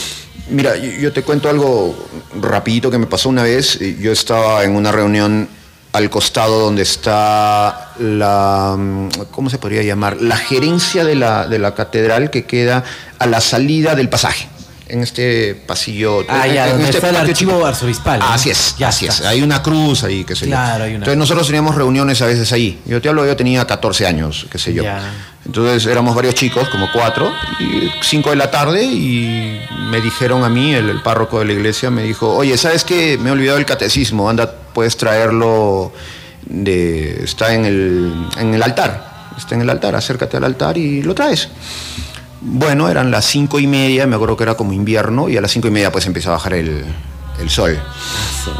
Mira, yo yo te cuento algo rapidito que me pasó una vez. Yo estaba en una reunión al costado donde está la, mm, ¿cómo se podría llamar? La gerencia de la, de la catedral que queda a la salida del pasaje. En este pasillo. Ah, en- ya, en donde este está el archivo arzobispal. ¿no? Así es, Ya así es. Hay una cruz ahí, qué sé yo. Claro, hay una Entonces nosotros teníamos reuniones a veces ahí. Yo te hablo, yo tenía 14 años, qué sé yo. Ya. Entonces éramos varios chicos, como cuatro, y 5 de la tarde, y me dijeron a mí, el, el párroco de la iglesia, me dijo, oye, ¿sabes qué? Me he olvidado el catecismo, anda, puedes traerlo de, está en el, en el altar, está en el altar, acércate al altar y lo traes. Bueno, eran las cinco y media, me acuerdo que era como invierno, y a las cinco y media pues empezó a bajar el, sol.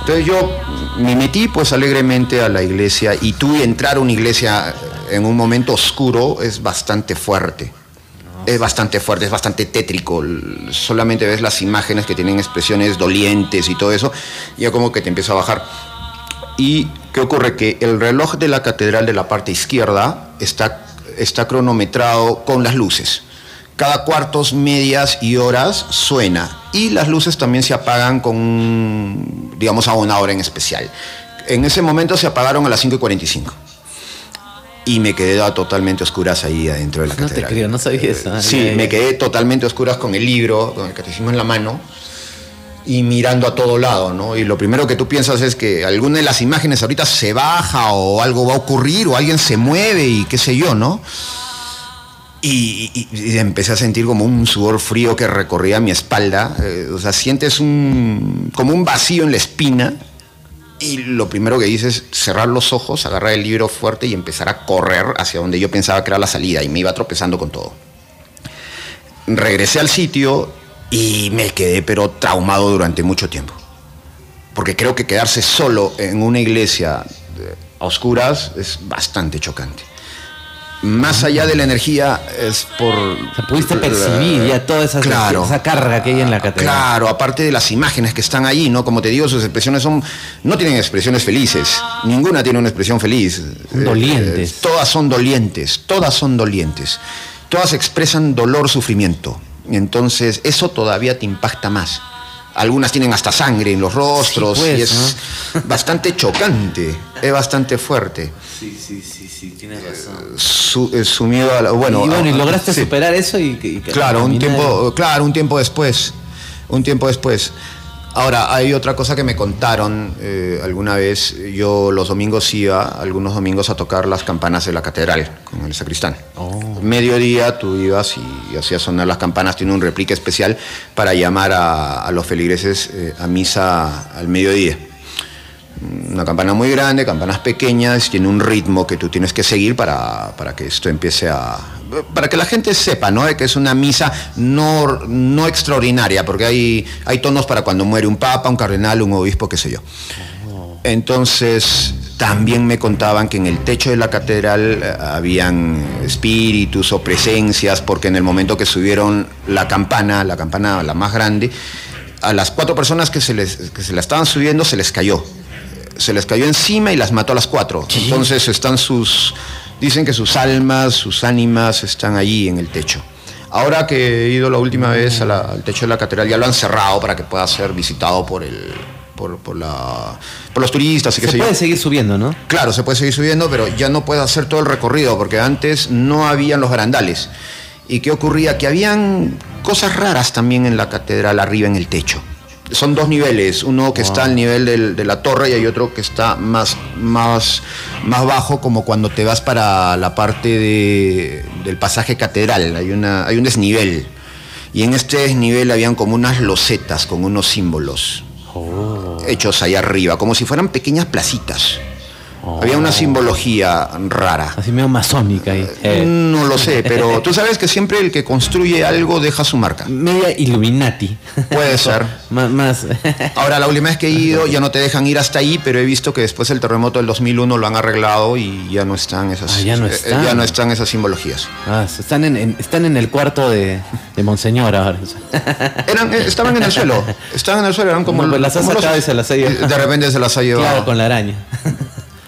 Entonces yo me metí pues alegremente a la iglesia y tú entrar a una iglesia en un momento oscuro es bastante fuerte. Es bastante fuerte, es bastante tétrico. Solamente ves las imágenes que tienen expresiones dolientes y todo eso. Y yo como que te empiezo a bajar. ¿Y qué ocurre? Que el reloj de la catedral de la parte izquierda está cronometrado con las luces cada cuartos, medias y horas suena. Y las luces también se apagan con, digamos, a una hora en especial. En ese momento se apagaron a las 5 y 45. Y me quedé totalmente oscuras ahí adentro de la catedral. No te creo, no sabía eso. sí, me quedé totalmente oscuras con el libro, con el catecismo en la mano y mirando a todo lado, ¿no? Y lo primero que tú piensas es que alguna de las imágenes ahorita se baja o algo va a ocurrir o alguien se mueve y qué sé yo, ¿no? Y, empecé a sentir como un sudor frío que recorría mi espalda. Eh, o sea, sientes un, como un vacío en la espina. Y lo primero que hice es cerrar los ojos, agarrar el libro fuerte y empezar a correr hacia donde yo pensaba que era la salida. Y me iba tropezando con todo. Regresé al sitio y me quedé pero traumado durante mucho tiempo. Porque creo que quedarse solo en una iglesia eh, a oscuras es bastante chocante más allá de la energía es por... O pudiste percibir ya toda esa, esa carga que hay en la catedral. Claro, aparte de las imágenes que están ahí, ¿no? Como te digo, sus expresiones son... No tienen expresiones felices. Ninguna tiene una expresión feliz. Dolientes. Eh, todas son dolientes, todas son dolientes. Todas expresan dolor, sufrimiento. Entonces, eso todavía te impacta más. Algunas tienen hasta sangre en los rostros y pues, es bastante chocante, es bastante fuerte. Sí, sí, sí, sí, tienes razón. Su, eh, a la, bueno, y, bueno, y a- lograste sí. superar eso y, y- Claro, un tiempo, claro, un tiempo después. Un tiempo después. Ahora, hay otra cosa que me contaron eh, alguna vez. Yo los domingos iba, algunos domingos, a tocar las campanas de la catedral con el sacristán. Oh. Mediodía tú ibas y hacías sonar las campanas. Tiene un replique especial para llamar a, a los feligreses eh, a misa al mediodía. Una campana muy grande, campanas pequeñas, tiene un ritmo que tú tienes que seguir para, para que esto empiece a... para que la gente sepa, ¿no? De que es una misa no, no extraordinaria, porque hay, hay tonos para cuando muere un papa, un cardenal, un obispo, qué sé yo. Entonces, también me contaban que en el techo de la catedral eh, habían espíritus o presencias, porque en el momento que subieron la campana, la campana la más grande, a las cuatro personas que se, les, que se la estaban subiendo se les cayó. Se les cayó encima y las mató a las cuatro. Entonces están sus, dicen que sus almas, sus ánimas están allí en el techo. Ahora que he ido la última vez a la- al techo de la catedral, ya lo han cerrado para que pueda ser visitado por el, por, por la, por los turistas y qué Se sé yo. puede seguir subiendo, ¿no? Claro, se puede seguir subiendo, pero ya no puede hacer todo el recorrido, porque antes no habían los barandales. ¿Y qué ocurría? Que habían cosas raras también en la catedral, arriba en el techo. Son dos niveles, uno que está al nivel del- de la torre y hay otro que está más, más, más bajo, como cuando te vas para la parte de- del pasaje catedral. Hay, una, hay un desnivel. Y en este desnivel habían como unas losetas con unos símbolos hechos ahí arriba, como si fueran pequeñas placitas. Había una simbología rara. Así medio masónica ahí. Eh, No lo sé, pero tú sabes que siempre el que construye algo deja su marca. media Illuminati. Puede ser. más, más. Ahora, la última vez que he ido ya no te dejan ir hasta ahí, pero he visto que después del terremoto del 2001 lo han arreglado y ya no están esas, Ah, ya no eh, están. ya no están esas simbologías. Ah, están, en, en- están en el cuarto de, de Monseñor ahora. Eran, eh, estaban en el suelo, estaban en el suelo, eran como... No, pues las has sacado y se las ha. De repente se las ha llevado. Claro, con la araña.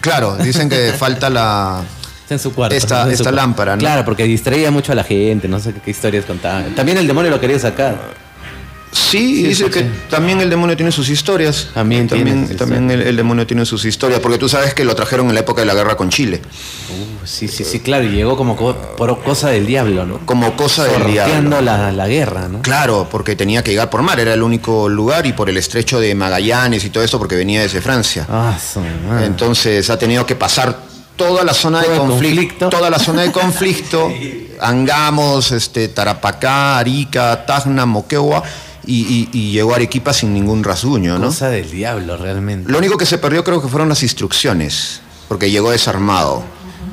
Claro, dicen que falta la... Está en su cuarto. Esta- en esta lámpara, ¿no? Claro, porque distraía mucho a la gente, no sé qué, qué historias contaban. También el demonio lo quería sacar. Sí, dice sí, que sí. también el demonio tiene sus historias. También tiene también, sus también el, demonio tiene sus historias, porque tú sabes que lo trajeron en la época de la guerra con Chile, Uh, sí, sí, sí, claro, y llegó como co- por cosa del diablo, ¿no? como cosa del diablo. la, la guerra, ¿no? Claro, porque tenía que llegar por mar, era el único lugar y por el estrecho de Magallanes y todo esto, porque venía desde Francia. Ah. Entonces ha tenido que pasar toda la zona de conflicto, conflicto. toda la zona de conflicto, Angamos, este, Tarapacá, Arica, Tacna, Moquegua, y, y- y llegó a Arequipa sin ningún rasguño, ¿no? Cosa del diablo, realmente. Lo único que se perdió creo que fueron las instrucciones. porque llegó desarmado.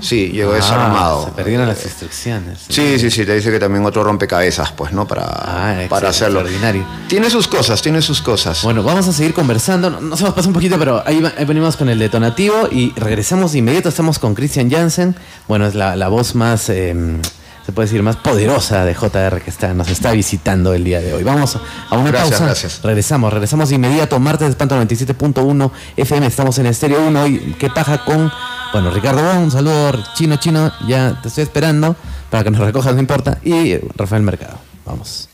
Sí, llegó Ah, desarmado. Se perdieron las instrucciones. Sí, sí, sí, te dice que también otro rompecabezas, pues, ¿no? Para, Ah, para hacerlo. extraordinario. Tiene sus cosas, tiene sus cosas. Bueno, vamos a seguir conversando. No- Nos hemos pasado un poquito, pero ahí, venimos con el detonativo y regresamos de inmediato. Estamos con Christian Jansen. Bueno, es la, la voz más, eh, se puede decir, más poderosa de JR que está, nos está visitando el día de hoy. Vamos a una Gracias, pausa. gracias. Regresamos, regresamos de inmediato. Martes de Espanto 97.1 FM. Estamos en Estéreo 1 y qué paja con, bueno, Ricardo Bon, un saludo chino, chino. Ya te estoy esperando para que nos recojas, no importa. Y Rafael Mercado. Vamos.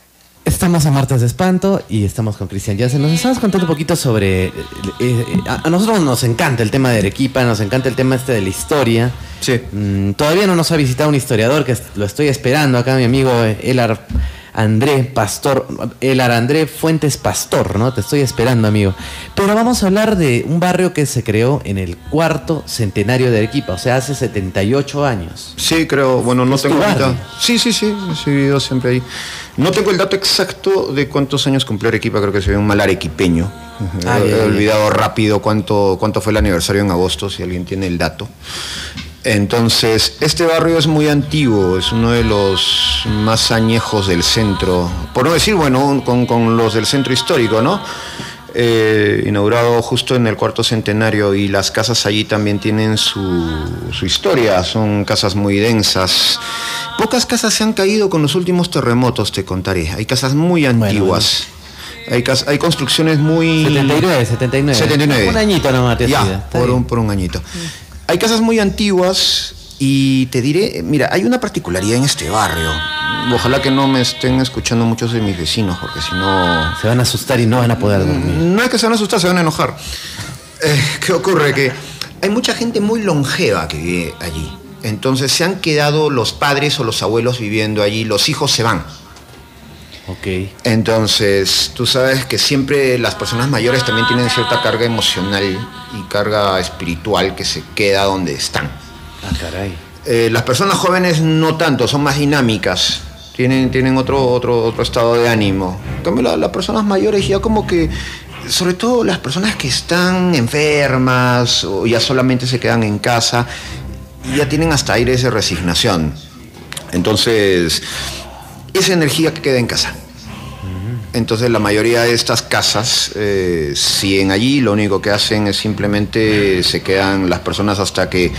Estamos a Martes de Espanto y estamos con Cristian Jansen. Nos estabas contando un poquito sobre... eh, eh, a, a nosotros nos encanta el tema de Arequipa, nos encanta el tema este de la historia. Sí. Mm, todavía no nos ha visitado un historiador, que lo estoy esperando acá, mi amigo eh, Elar André Pastor, Elar André Fuentes Pastor, ¿no? Te estoy esperando, amigo. Pero vamos a hablar de un barrio que se creó en el cuarto centenario de Arequipa, o sea, hace 78 años. Sí, creo, bueno, no tengo ahorita. Sí, sí, sí, he vivido siempre ahí. No tengo el dato exacto de cuántos años cumplió Arequipa, creo que se ve un mal arequipeño. He he olvidado rápido cuánto, cuánto fue el aniversario en agosto, si alguien tiene el dato. Entonces, este barrio es muy antiguo, es uno de los más añejos del centro, por no decir, bueno, con, con los del centro histórico, ¿no? Eh, inaugurado justo en el cuarto centenario y las casas allí también tienen su, su historia, son casas muy densas. Pocas casas se han caído con los últimos terremotos, te contaré. Hay casas muy antiguas. Hay, cas- hay construcciones muy... 79, 79. 79. Un añito nomás te Ya, por un, por un añito. Hay casas muy antiguas y te diré, mira, hay una particularidad en este barrio. Ojalá que no me estén escuchando muchos de mis vecinos, porque si no... Se van a asustar y no van a poder dormir. No es que se van a asustar, se van a enojar. Eh, ¿Qué ocurre? Que hay mucha gente muy longeva que vive allí. Entonces se han quedado los padres o los abuelos viviendo allí, los hijos se van. Ok. Entonces, tú sabes que siempre las personas mayores también tienen cierta carga emocional y carga espiritual que se queda donde están. Ah, caray. Eh, las personas jóvenes no tanto, son más dinámicas, tienen, tienen otro, otro, otro estado de ánimo. En cambio, la- las personas mayores ya como que, sobre todo las personas que están enfermas o ya solamente se quedan en casa, ya tienen hasta aires de resignación. Entonces, esa energía que queda en casa. Entonces la mayoría de estas casas eh, siguen allí, lo único que hacen es simplemente se quedan las personas hasta que,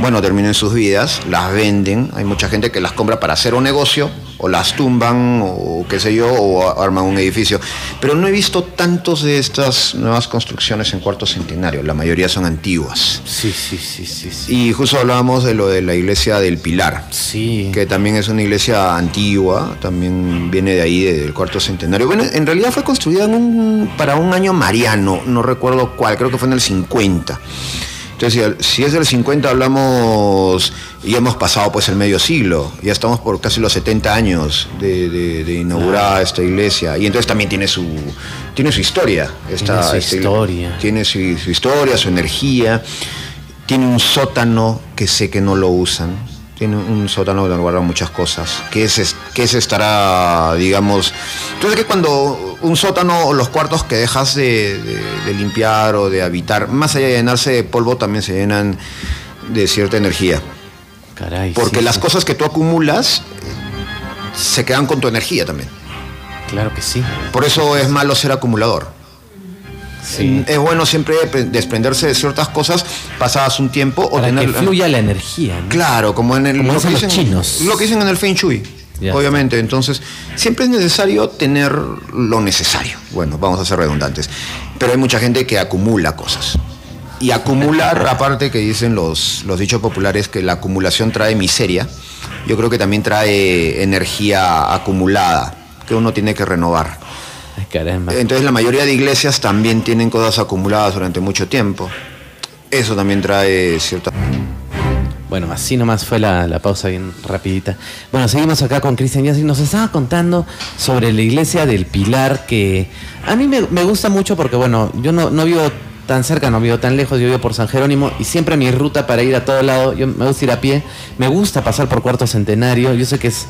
bueno, terminen sus vidas, las venden, hay mucha gente que las compra para hacer un negocio, o las tumban, o qué sé yo, o arman un edificio. Pero no he visto tantos de estas nuevas construcciones en cuarto centenario, la mayoría son antiguas. Sí, sí, sí, sí, sí. Y justo hablábamos de lo de la iglesia del Pilar Sí. que también es una iglesia antigua, también viene de ahí, del cuarto centenario. Bueno, en realidad fue construida en un- para un año mariano, no recuerdo cuál, creo que fue en el 50. Entonces, si, es del 50 hablamos, y hemos pasado pues el medio siglo, ya estamos por casi los 70 años de, de- de inaugurada esta iglesia, y entonces también tiene su, tiene su historia. esta- Tiene su esta historia. Tiene su, su historia, su energía, tiene un sótano que sé que no lo usan. Tiene un sótano donde guardan muchas cosas. Que es, que se estará, digamos. Entonces que cuando un sótano o los cuartos que dejas de, de- de limpiar o de habitar, más allá de llenarse de polvo, también se llenan de cierta energía. Caray. Porque sí, las sí. cosas que tú acumulas eh, se quedan con tu energía también. Claro que sí. Por eso es malo ser acumulador. Sí. Es bueno siempre desprenderse de ciertas cosas pasadas un tiempo o Para que tener fluya la energía. ¿no? Claro, como en el Como lo dicen los chinos. Lo que dicen en el Feng Shui. Ya. Obviamente, entonces siempre es necesario tener lo necesario. Bueno, vamos a ser redundantes. Pero hay mucha gente que acumula cosas. Y acumular, aparte que dicen los, los dichos populares que la acumulación trae miseria, yo creo que también trae energía acumulada que uno tiene que renovar. Caramba. Entonces la mayoría de iglesias también tienen cosas acumuladas durante mucho tiempo. Eso también trae cierta... Bueno, así nomás fue la, la pausa bien rapidita. Bueno, seguimos acá con Cristian Yassi. Nos estaba contando sobre la iglesia del Pilar, que a mí me, me gusta mucho porque, bueno, yo no, no vivo tan cerca, no vivo tan lejos, yo vivo por San Jerónimo y siempre mi ruta para ir a todo lado, yo me gusta ir a pie, me gusta pasar por Cuarto Centenario, yo sé que es,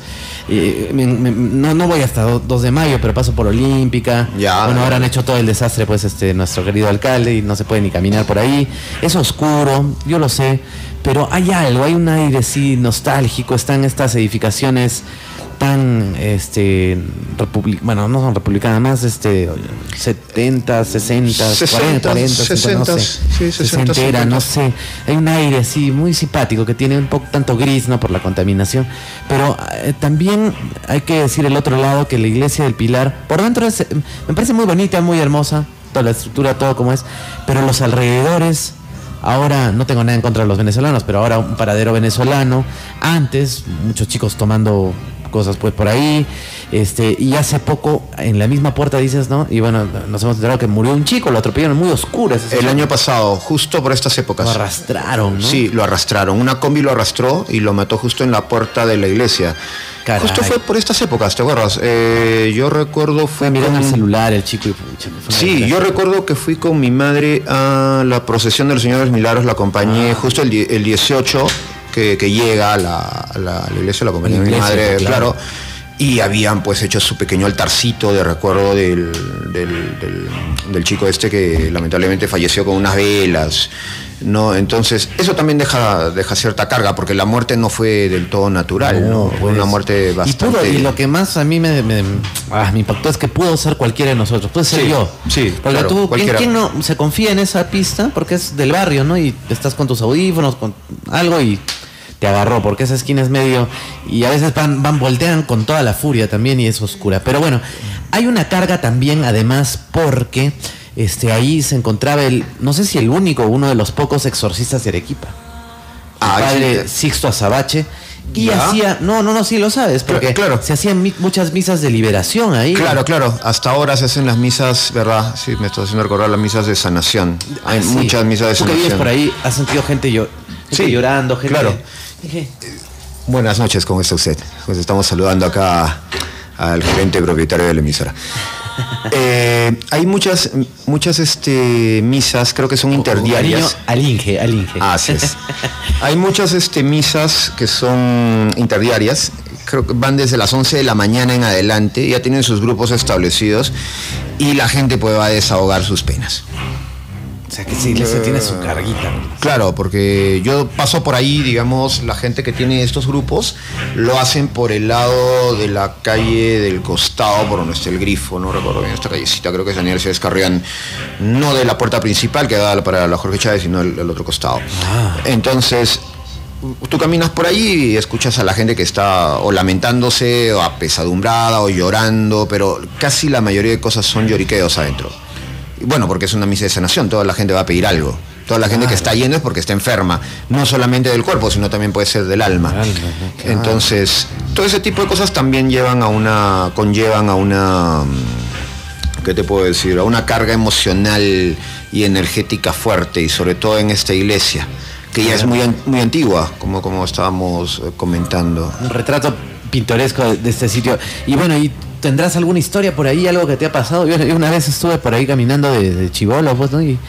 eh, me- me- no, no voy hasta do- 2 de mayo, pero paso por Olímpica, Ya. bueno, ahora han hecho todo el desastre, pues, este, nuestro querido alcalde y no se puede ni caminar por ahí, es oscuro, yo lo sé, pero hay algo, hay un aire sí nostálgico, están estas edificaciones tan este bueno no son republicanas más este 70 60 40 40 50, no sé sí, 60, sesentera, no 50. sé. Hay un aire así muy simpático que tiene un poco tanto gris no por la contaminación. Pero eh, también hay que decir el otro lado que la iglesia del Pilar por dentro es, me parece muy bonita muy hermosa toda la estructura todo como es pero los alrededores Ahora no tengo nada en contra de los venezolanos, pero ahora un paradero venezolano. Antes, muchos chicos tomando cosas pues por ahí. Este, y hace poco, en la misma puerta dices, ¿no? Y bueno, nos hemos enterado que murió un chico, lo atropellaron muy oscuro. ese El año pasado, justo por estas épocas. lo arrastraron, ¿no? Sí, lo arrastraron. Una combi lo arrastró y lo mató justo en la puerta de la iglesia. Caray. Justo fue por estas épocas, ¿te acuerdas? Eh, yo recuerdo fue mirando el celular el chico y pucha, Sí, yo recuerdo que fui con mi madre a la procesión de los Señores Milagros, la acompañé Ah. justo el, el 18 que, que llega a la, a la- a la iglesia, la acompañé la mi madre, claro. claro. Y habían pues hecho su pequeño altarcito de recuerdo del, del- del- del chico este que lamentablemente falleció con unas velas. No, entonces eso también deja, deja cierta carga porque la muerte no fue del todo natural, ¿no? Fue pues. una muerte Y, bastante. pudo- y lo que más a mí me, me, ah, me impactó es que pudo ser cualquiera de nosotros, puede ser Sí, yo. sí, Porque claro, tú, ¿quién, cualquiera. quién no se confía en esa pista? Porque es del barrio, ¿no? Y estás con tus audífonos, con algo y te agarró, porque esa esquina es medio. Y a veces van, van, voltean con toda la furia también y es oscura. Pero bueno, hay una carga también, además, porque este ahí se encontraba el, no sé si el único, uno de los pocos exorcistas de Arequipa. El Ah, padre. Sixto Azabache. Y ¿Ya? hacía, no, no, no, sí lo sabes, porque Claro. se hacían mi- muchas misas de liberación ahí. Claro, claro. Hasta ahora se hacen las misas, ¿verdad? Sí, me estoy haciendo recordar las misas de sanación. Hay Ah, sí. muchas misas de Tú que sanación. vives por ahí, has sentido gente, yo, gente Sí, llorando, gente. claro. Buenas noches, ¿cómo está usted? Pues estamos saludando acá al gerente propietario de la emisora. Eh, hay muchas, muchas este, misas, creo que son interdiarias. al Inge, al Inge. Así es. Hay muchas este, misas que son interdiarias, creo que van desde las 11 de la mañana en adelante, ya tienen sus grupos establecidos y la gente va a desahogar sus penas. O sea que sí, iglesia tiene su carguita. Claro, porque yo paso por ahí, digamos, la gente que tiene estos grupos lo hacen por el lado de la calle del costado, por donde está el grifo, no recuerdo bien esta callecita, creo que es Daniel César Carrián, no de la puerta principal que da para la Jorge Chávez, sino el, el otro costado. Entonces, tú caminas por ahí y escuchas a la gente que está o lamentándose, o apesadumbrada, o llorando, pero casi la mayoría de cosas son lloriqueos adentro. Bueno, porque es una misa de sanación, toda la gente va a pedir algo. Toda la gente que está yendo es porque está enferma, no solamente del cuerpo, sino también puede ser del alma. Entonces, todo ese tipo de cosas también llevan a una, conllevan a una, ¿qué te puedo decir? A una carga emocional y energética fuerte, y sobre todo en esta iglesia, que ya es muy, muy antigua, como, como estábamos eh, comentando. Un retrato pintoresco de, de este sitio. Y bueno, ¿y tendrás alguna historia por ahí, algo que te ha pasado? Yo, una vez estuve por ahí caminando de, de ¿no? Y,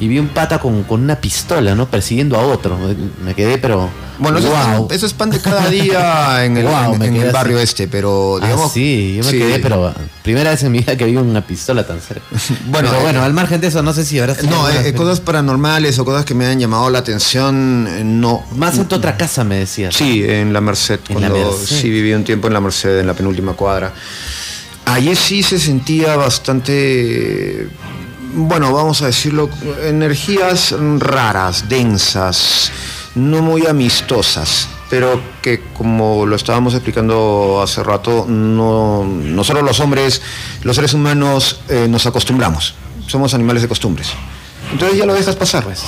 y vi un pata con, con una pistola, ¿no? Persiguiendo a otro. Me quedé, pero... Bueno, eso, es wow. eso es pan de cada día en el, en- en así. barrio este, pero Ah, digamos... sí, yo me sí. quedé, pero primera vez en mi vida que vi una pistola tan cerca. Bueno, pero eh, bueno, al margen de eso, no sé si habrás No, alguna- eh, cosas paranormales o cosas que me han llamado la atención, eh, no. Más en tu otra casa, me decías. Sí, en la Merced, En la cuando Merced. sí viví un tiempo en la Merced, en la penúltima cuadra. Allí sí se sentía bastante, bueno, vamos a decirlo, energías raras, densas, no muy amistosas, pero que como lo estábamos explicando hace rato, no, nosotros los hombres, los seres humanos, eh, nos acostumbramos, somos animales de costumbres. Entonces ya lo dejas pasar, pues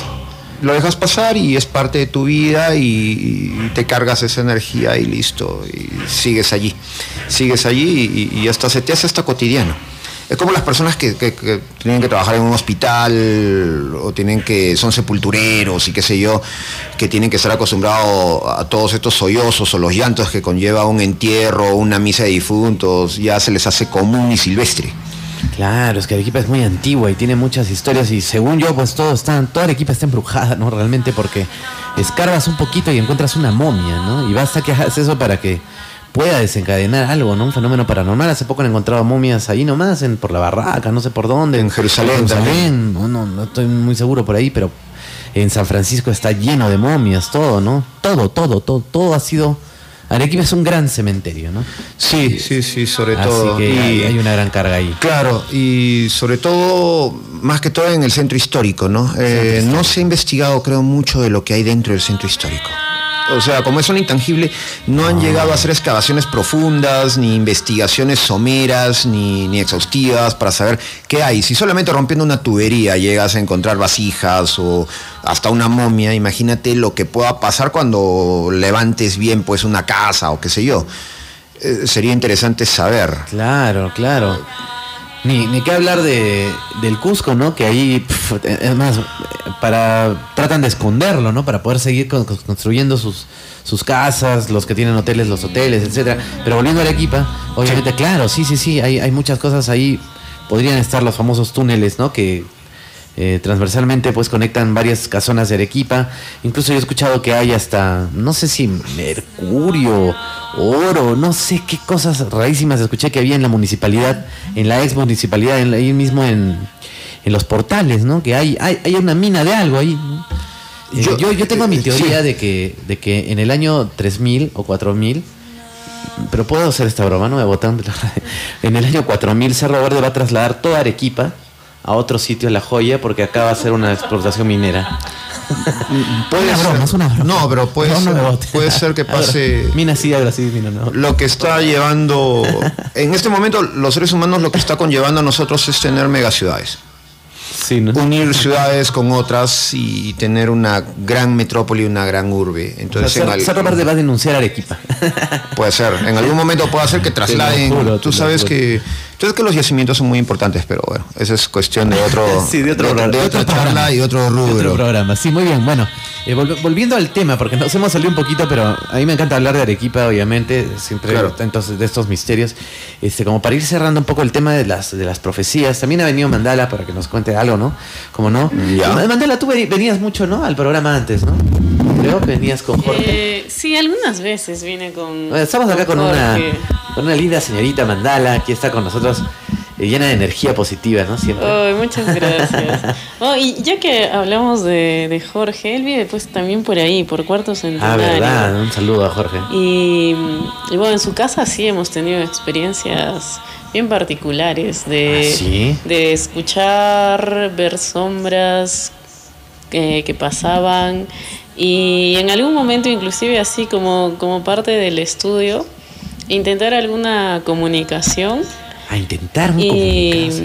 lo dejas pasar y es parte de tu vida y, y te cargas esa energía y listo, y sigues allí, sigues allí y, y hasta se te hace hasta cotidiano. Es como las personas que, tienen que trabajar en un hospital o tienen que son sepultureros y qué sé yo, que tienen que estar acostumbrados a todos estos sollozos o los llantos que conlleva un entierro, una misa de difuntos, ya se les hace común y silvestre. Claro, es que Arequipa es muy antigua y tiene muchas historias y según yo, pues todo está, toda Arequipa está embrujada, ¿no? Realmente porque escarbas un poquito y encuentras una momia, ¿no? Y basta que hagas eso para que pueda desencadenar algo, ¿no? Un fenómeno paranormal. Hace poco han encontrado momias ahí nomás, en, por la barraca, no sé por dónde. En Jerusalén. No, no, no estoy muy seguro por ahí, pero en San Francisco está lleno de momias, todo, ¿no? Todo, todo, todo, todo ha sido... Arequipa es un gran cementerio, ¿no? Sí, sí, sí, sobre Así todo. que Y- hay, hay una gran carga ahí. Claro, y sobre todo, más que todo en el centro histórico, ¿no? Eh, no se ha investigado, creo, mucho de lo que hay dentro del centro histórico. O sea, como es un intangible, no han llegado a hacer excavaciones profundas, ni investigaciones someras, ni, ni exhaustivas para saber qué hay. Si solamente rompiendo una tubería llegas a encontrar vasijas o hasta una momia, imagínate lo que pueda pasar cuando levantes bien pues una casa o qué sé yo. Eh, sería interesante saber. Claro, claro. Ni, ni qué hablar de, del Cusco, ¿no? Que ahí, pf, es más, para tratan de esconderlo, ¿no? Para poder seguir con- con- construyendo sus, sus casas, los que tienen hoteles, los hoteles, etcétera. Pero volviendo a Arequipa, obviamente, claro, sí, sí, sí, hay, hay muchas cosas ahí. Podrían estar los famosos túneles, ¿no? Que eh, transversalmente pues conectan varias casonas de Arequipa. Incluso yo he escuchado que hay hasta, no sé si mercurio, oro, no sé qué cosas rarísimas escuché que había en la municipalidad, en la ex municipalidad, en la- ahí mismo en, en los portales, ¿no? Que hay, hay, hay una mina de algo ahí. ¿no? Eh, Yo- yo, yo, tengo mi eh, teoría sí. de, que, de que en el año 3000 o 4000 pero puedo hacer esta broma, no me botan. En el año 4000 Cerro Verde va a trasladar toda Arequipa a otro sitio, La Joya, porque acá va a ser una explotación minera. Puede Una ser- broma, es una broma. No, pero puede, No, ser, puede ser que pase Mina sí, así, mina no. lo que está llevando. En este momento, los seres humanos lo que está conllevando a nosotros es tener megaciudades. Sí, ¿no? Unir ciudades con otras y tener una gran metrópoli, una gran urbe. O sea, Entonces, en Cerro, Verde va a denunciar a Arequipa. puede ser. En algún momento puede ser que trasladen. juro, tú sabes que. Sabes que los yacimientos son muy importantes, pero bueno, esa es cuestión de otro. Sí, de otro, de, programa, de de otra otro charla programa. y otro De rubro. Otro programa, sí, muy bien. Bueno, eh, volv- volviendo al tema, porque nos hemos salido un poquito, pero a mí me encanta hablar de Arequipa, obviamente, siempre Claro. entonces, de estos misterios. Este, como para ir cerrando un poco el tema de las, de las profecías, también ha venido Mandala para que nos cuente algo, ¿no? Como no. Ya. Ma- Mandala, tú venías mucho, ¿no? Al programa antes, ¿no? Creo que venías con Jorge. Eh, sí, algunas veces viene con. Estamos acá con una, Jorge. con una linda señorita Mandala, aquí está con nosotros, llena de energía positiva, ¿no? Siempre. Muchas gracias. Oh, y ya que hablamos de, de Jorge, él vive pues también por ahí, por cuarto ah, centenario. verdad, un saludo a Jorge. Y, y bueno, en su casa sí hemos tenido experiencias bien particulares de, ¿Ah, sí? de escuchar, ver sombras que, que pasaban y en algún momento inclusive así como, como parte del estudio intentar alguna comunicación A intentar un y comunicarse.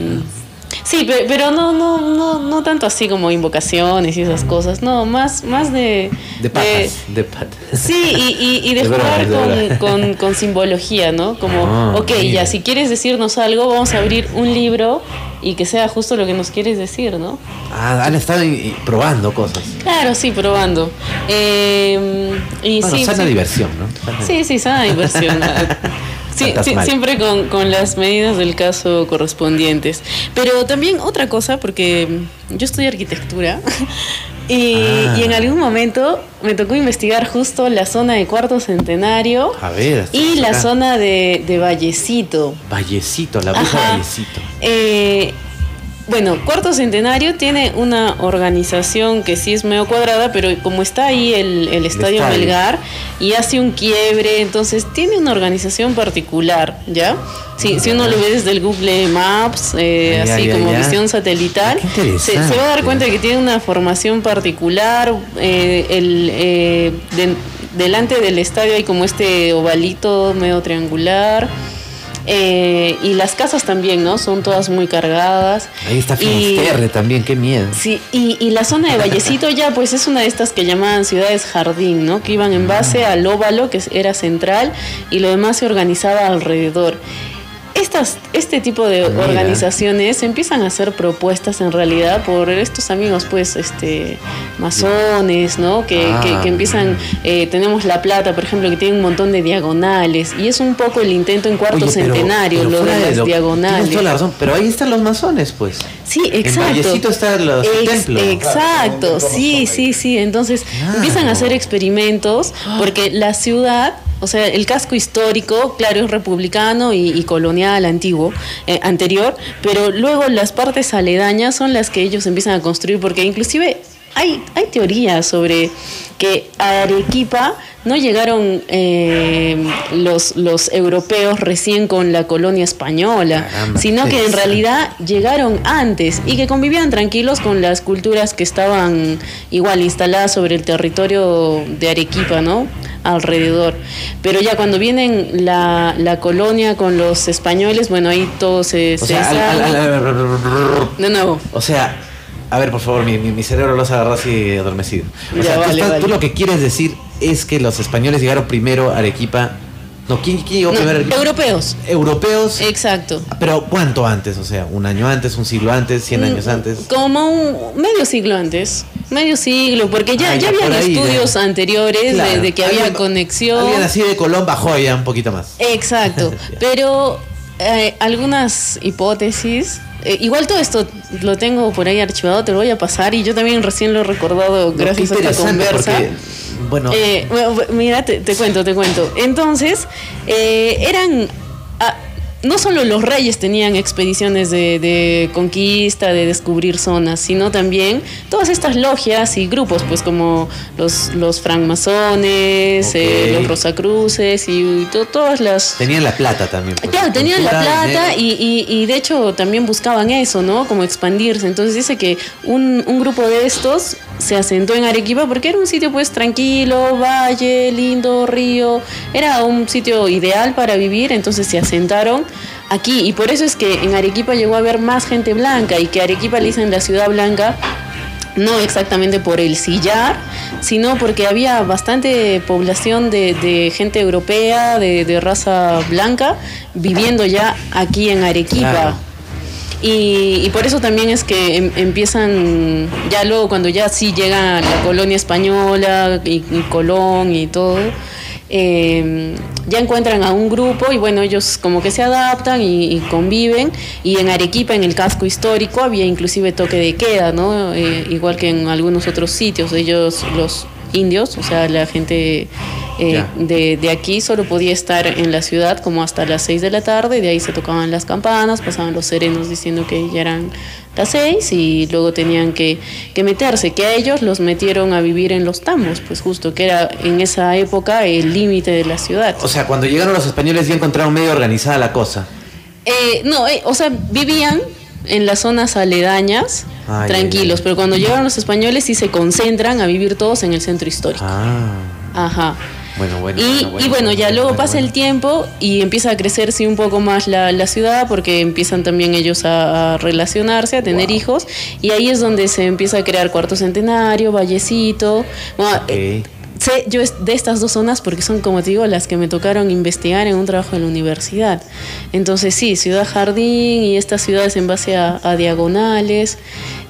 sí pe- pero no no no no tanto así como invocaciones y esas cosas no más más de De patas, de patas. Sí, y, y, y de jugar con, con, con simbología, ¿no? Como, Ah, ok, mira. ya, si quieres decirnos algo, vamos a abrir un libro y que sea justo lo que nos quieres decir, ¿no? Ah, han estado probando cosas. Claro, sí, probando. Eh, y Bueno, sí, sana sí. diversión, ¿no? Sana- Sí, sí, sana diversión. Sí, sí, siempre con, con las medidas del caso correspondientes. Pero también otra cosa, porque yo estudio arquitectura y, Ah. y en algún momento me tocó investigar justo la zona de Cuarto Centenario A ver. y la zona de, de Vallecito. Vallecito, la bruja. Vallecito. Eh, bueno, Cuarto Centenario tiene una organización que sí es medio cuadrada, pero como está ahí el, el Estadio. Melgar y hace un quiebre, entonces tiene una organización particular, ¿ya? Sí, si uno lo ve desde el Google Maps, eh, así como visión satelital, se, se va a dar cuenta de que tiene una formación particular. eh, el, eh, de- delante del estadio hay como este ovalito medio triangular. Eh, y las casas también, ¿no? Son todas muy cargadas. Ahí está Y- Finisterre también, qué miedo. Sí, y, y la zona de Vallecito ya pues es una de estas que llamaban ciudades jardín, ¿no? Que iban en base al óvalo, que era central, y lo demás se organizaba alrededor. Es- estas, este tipo de Mira. organizaciones empiezan a hacer propuestas en realidad por estos amigos, pues, este, masones, ¿no? Que, Ah. que- que empiezan, eh, tenemos La Plata, por ejemplo, que tiene un montón de diagonales, y es un poco el intento en cuarto Oye, pero- centenario, pero lo de las lo- diagonales. Tienes toda la razón, pero ahí están los masones, pues. Sí, exacto. Vallecito está los- el Ex- templo. Exacto, sí, sí, sí. Entonces Claro. empiezan a hacer experimentos porque la ciudad, o sea, el casco histórico, claro, es republicano y, y colonial antiguo, eh, anterior, pero luego las partes aledañas son las que ellos empiezan a construir porque inclusive hay, hay teorías sobre que Arequipa no llegaron eh, los, los europeos recién con la colonia española, Caramba, sino que en realidad llegaron antes y que convivían tranquilos con las culturas que estaban igual instaladas sobre el territorio de Arequipa, ¿no? Alrededor. Pero ya cuando vienen la, la colonia con los españoles, bueno, ahí todo se, O se sea, al- sale. al- al- De nuevo. O sea, a ver, por favor, mi, mi- mi cerebro lo has agarrado así adormecido. O Ya, sea, tú, vale, estás- vale. tú lo que quieres decir es que los españoles llegaron primero a Arequipa. No, ¿quién, quién llegó No, primero a Arequipa? europeos. Europeos. Exacto. Pero ¿cuánto antes? O sea, un año antes, un siglo antes, cien años antes. Como un medio siglo antes. Medio siglo, porque ya, Ah, ya ya por habían ahí, estudios ya. anteriores de- Claro. de, que había conexión. Alguien así de Colón bajó ya un poquito más. Exacto, pero eh, algunas hipótesis, eh, igual todo esto lo tengo por ahí archivado, te lo voy a pasar y yo también recién lo he recordado gracias a esta conversa. Eh, bueno, mira, te, te cuento, te cuento. Entonces, eh, eran... no solo los reyes tenían expediciones de, de conquista, de descubrir zonas, sino también todas estas logias y grupos, pues como los, los francmasones, eh, los rosacruces y to- todas las... tenían la plata también. pues, Claro, tenían la plata y, y- y de hecho también buscaban eso, ¿no? Como expandirse. Entonces dice que un, un grupo de estos se asentó en Arequipa porque era un sitio pues tranquilo, valle, lindo, río. Era un sitio ideal para vivir, entonces se asentaron aquí. Y por eso es que en Arequipa llegó a haber más gente blanca y que Arequipa le dicen la ciudad blanca no exactamente por el sillar, sino porque había bastante población de, de gente europea, de, de raza blanca, viviendo ya aquí en Arequipa. Claro. Y, y por eso también es que em- empiezan, ya luego cuando ya sí llega la colonia española y, y Colón y todo, eh, ya encuentran a un grupo y bueno, ellos como que se adaptan y, y conviven. Y en Arequipa, en el casco histórico, había inclusive toque de queda, ¿no? Eh, igual que en algunos otros sitios. Ellos, los indios, o sea, la gente eh, de, de aquí solo podía estar en la ciudad como hasta las 6 de la tarde, de ahí se tocaban las campanas, pasaban los serenos diciendo que ya eran las 6 y luego tenían que, que meterse, que a ellos los metieron a vivir en los tambos, pues justo que era en esa época el límite de la ciudad. O sea, cuando llegaron los españoles ya encontraron medio organizada la cosa. Eh, no, eh, o sea, vivían en las zonas aledañas, tranquilos, pero cuando llegaron los españoles sí se concentran a vivir todos en el centro histórico. Ah. Ajá. Bueno, bueno. Y, y bueno, ya luego pasa el tiempo y empieza a crecer sí un poco más la, la ciudad porque empiezan también ellos a, a relacionarse, a tener hijos y ahí es donde se empieza a crear Cuarto Centenario, Vallecito. Bueno, eh, sé yo de estas dos zonas porque son, como te digo, las que me tocaron investigar en un trabajo en la universidad. Entonces sí, Ciudad Jardín y estas ciudades en base a, a diagonales.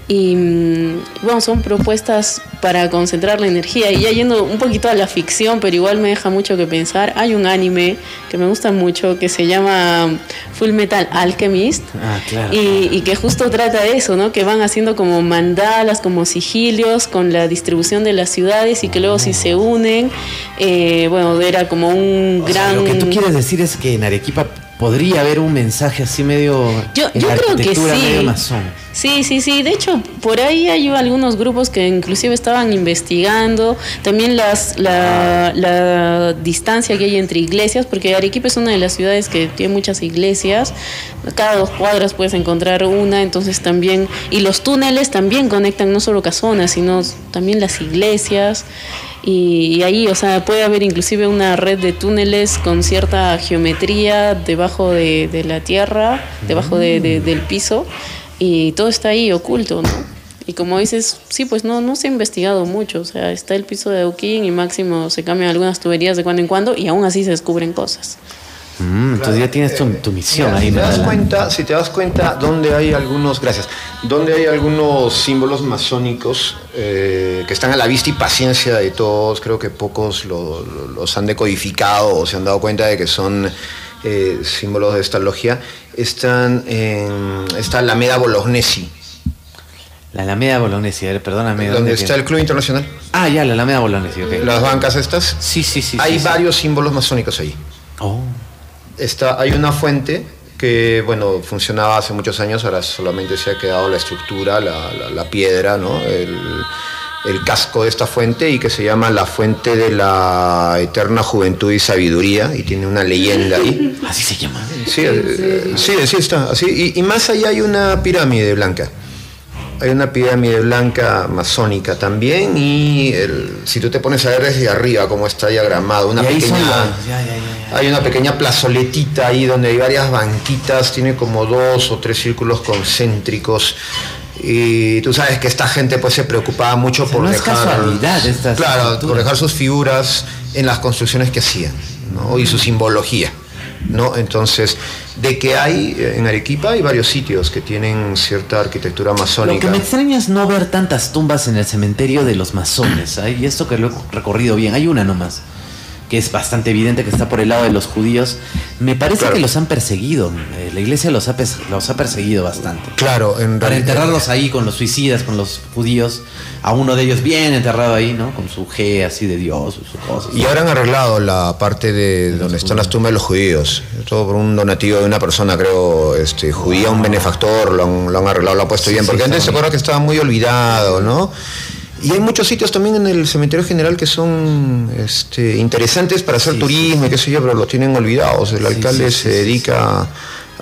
Y mm, bueno, son propuestas para concentrar la energía. Y ya yendo un poquito a la ficción, pero igual me deja mucho que pensar. Hay un anime que me gusta mucho que se llama Full Metal Alchemist. Ah, claro. Y, y que justo trata de eso, ¿no? Que van haciendo como mandalas, como sigilios con la distribución de las ciudades y que luego si se unen, eh, bueno, era como un O sea, gran... lo que tú quieres decir es que en Arequipa podría haber un mensaje así medio. Yo, yo creo que sí. Sí, sí, sí. De hecho, por ahí hay algunos grupos que inclusive estaban investigando también las, la, la distancia que hay entre iglesias, porque Arequipa es una de las ciudades que tiene muchas iglesias. Cada dos cuadras puedes encontrar una, entonces también... Y los túneles también conectan no solo casonas, sino también las iglesias. Y, y ahí, o sea, puede haber inclusive una red de túneles con cierta geometría debajo de, de la tierra, debajo de- de- del piso, y todo está ahí oculto, ¿no? Y como dices, sí, pues no, no se ha investigado mucho, o sea, está el piso de Euquín y máximo se cambian algunas tuberías de cuando en cuando y aún así se descubren cosas. Mm, entonces ya tienes tu, tu misión Mira, ahí, si te das cuenta, si te das cuenta, donde hay algunos, gracias, donde hay algunos símbolos masónicos eh, que están a la vista y paciencia de todos, creo que pocos lo- lo- los han decodificado o se han dado cuenta de que son eh, símbolos de esta logia, están en esta Alameda Bolognesi, La Alameda Bolognesi, a ver, perdóname. donde ¿dónde está el Club Internacional, Ah, ya, la Alameda Bolognesi, ok. las bancas estas, Sí, sí, sí. hay sí, sí. varios símbolos masónicos ahí. Oh, Está, hay una fuente que, bueno, funcionaba hace muchos años, ahora solamente se ha quedado la estructura, la, la- la piedra, ¿no? El, el casco de esta fuente y que se llama la fuente de la eterna juventud y sabiduría y tiene una leyenda ahí. así se llama. Sí, eh, sí, sí está. Así. Y, y más allá hay una pirámide blanca. Hay una pirámide blanca masónica también y el- si tú te pones a ver desde arriba cómo está diagramado, una pequeña... ya, ya, ya. Hay una pequeña plazoletita ahí donde hay varias banquitas, tiene como dos o tres círculos concéntricos. Y tú sabes que esta gente pues se preocupaba mucho O sea, por no es dejar. casualidad claro, por dejar sus figuras en las construcciones que hacían, ¿no? Y su simbología. ¿No? Entonces, de que hay eh, en Arequipa hay varios sitios que tienen cierta arquitectura Lo que masónica. me extraña es no ver tantas tumbas en el cementerio de los masones. ¿ah? Y esto que lo he recorrido bien, hay una nomás, que es bastante evidente que está por el lado de los judíos. Me parece Claro. que los han perseguido. eh, la iglesia los ha, los ha perseguido bastante. Claro, en Para realidad- enterrarlos ahí con los suicidas, con los judíos, a uno de ellos bien enterrado ahí, ¿no? Con su G así de Dios, sus cosas. Y ahora han arreglado la parte de donde están las tumbas de los judíos. Todo por un donativo de una persona, creo, este, judía, un benefactor, lo han, lo han arreglado, lo han puesto Sí, bien. Porque antes se acuerda que estaba muy olvidado, ¿no? Y hay muchos sitios también en el cementerio general que son este, interesantes para hacer Sí, turismo y qué sé yo, pero los tienen olvidados. El alcalde se dedica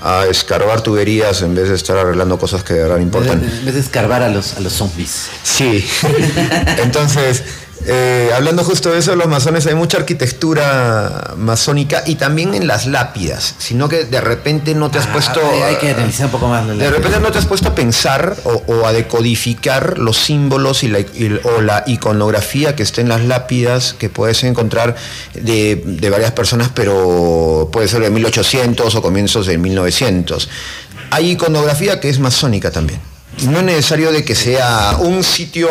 a escarbar tuberías en vez de estar arreglando cosas que de verdad En vez importan. de- en vez de escarbar a los, a los zombies. Sí. Entonces, eh, hablando justo de eso, los masones, hay mucha arquitectura masónica y también en las lápidas, sino que de repente no te has Ah, puesto... hay- hay que analizar un poco más la De repente no te has puesto a pensar o, o a decodificar los símbolos y la, y- o la iconografía que está en las lápidas que puedes encontrar de, de varias personas, pero puede ser de 1800 o comienzos de 1900. Hay iconografía que es masónica también. No es necesario de que sea un sitio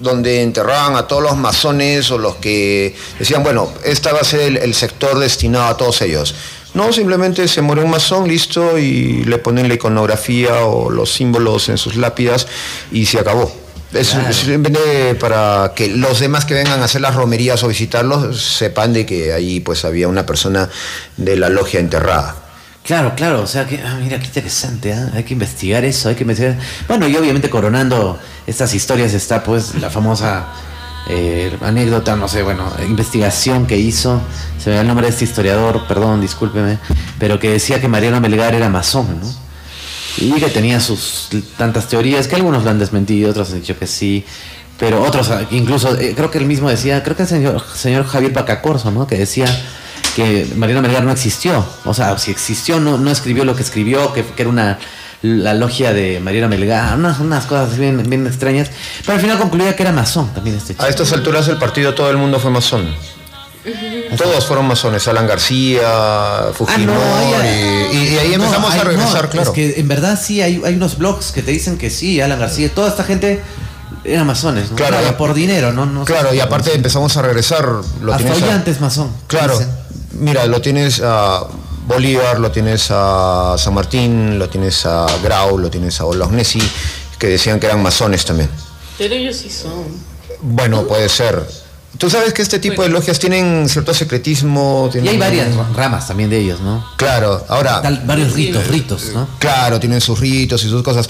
donde enterraban a todos los masones o los que decían, bueno, esta va a ser el, el sector destinado a todos ellos. No, simplemente se muere un masón, listo, y le ponen la iconografía o los símbolos en sus lápidas y se acabó. Es Claro. simplemente para que los demás que vengan a hacer las romerías o visitarlos sepan de que ahí pues había una persona de la logia enterrada. Claro, claro, o sea que, ah, mira, qué interesante, ¿ah? hay que investigar eso, hay que investigar. Bueno, y obviamente coronando estas historias está pues la famosa eh, anécdota, no sé, bueno, investigación que hizo, se me da el nombre de este historiador, perdón, discúlpeme, pero que decía que Mariano Melgar era masón, ¿no? Y que tenía sus tantas teorías, que algunos lo han desmentido, otros han dicho que sí, pero otros, ah, incluso, eh, creo que él mismo decía, creo que el señor, señor Javier Pacacorso, ¿no? Que decía que Mariano Melgar no existió, o sea, si existió, no, no escribió lo que escribió, que, que era una la logia de Mariano Melgar, unas, unas cosas bien, bien extrañas, pero al final concluía que era masón también este chico. A estas alturas del partido todo el mundo fue masón. Todos fueron masones, Alan García, Fujimori, Ah, ahí- y, y ahí no, empezamos a regresar, no, claro. Es que en verdad sí hay, hay unos blogs que te dicen que sí, Alan García, toda esta gente eran masones, ¿no? Claro. por dinero, ¿no? no Claro, y aparte empezamos a regresar. Lo Hasta tienes a- Ollantes masón. Claro, dicen. Mira, lo tienes a Bolívar, lo tienes a San Martín, lo tienes a Grau, lo tienes a Bolognesi, que decían que eran masones también. Pero ellos sí son. Bueno, puede ser. Tú sabes que este tipo de logias tienen cierto secretismo. Y hay varias ramas también de ellos, ¿no? Claro, ahora. Tal- varios ritos, ritos, ¿no? Claro, tienen sus ritos y sus cosas.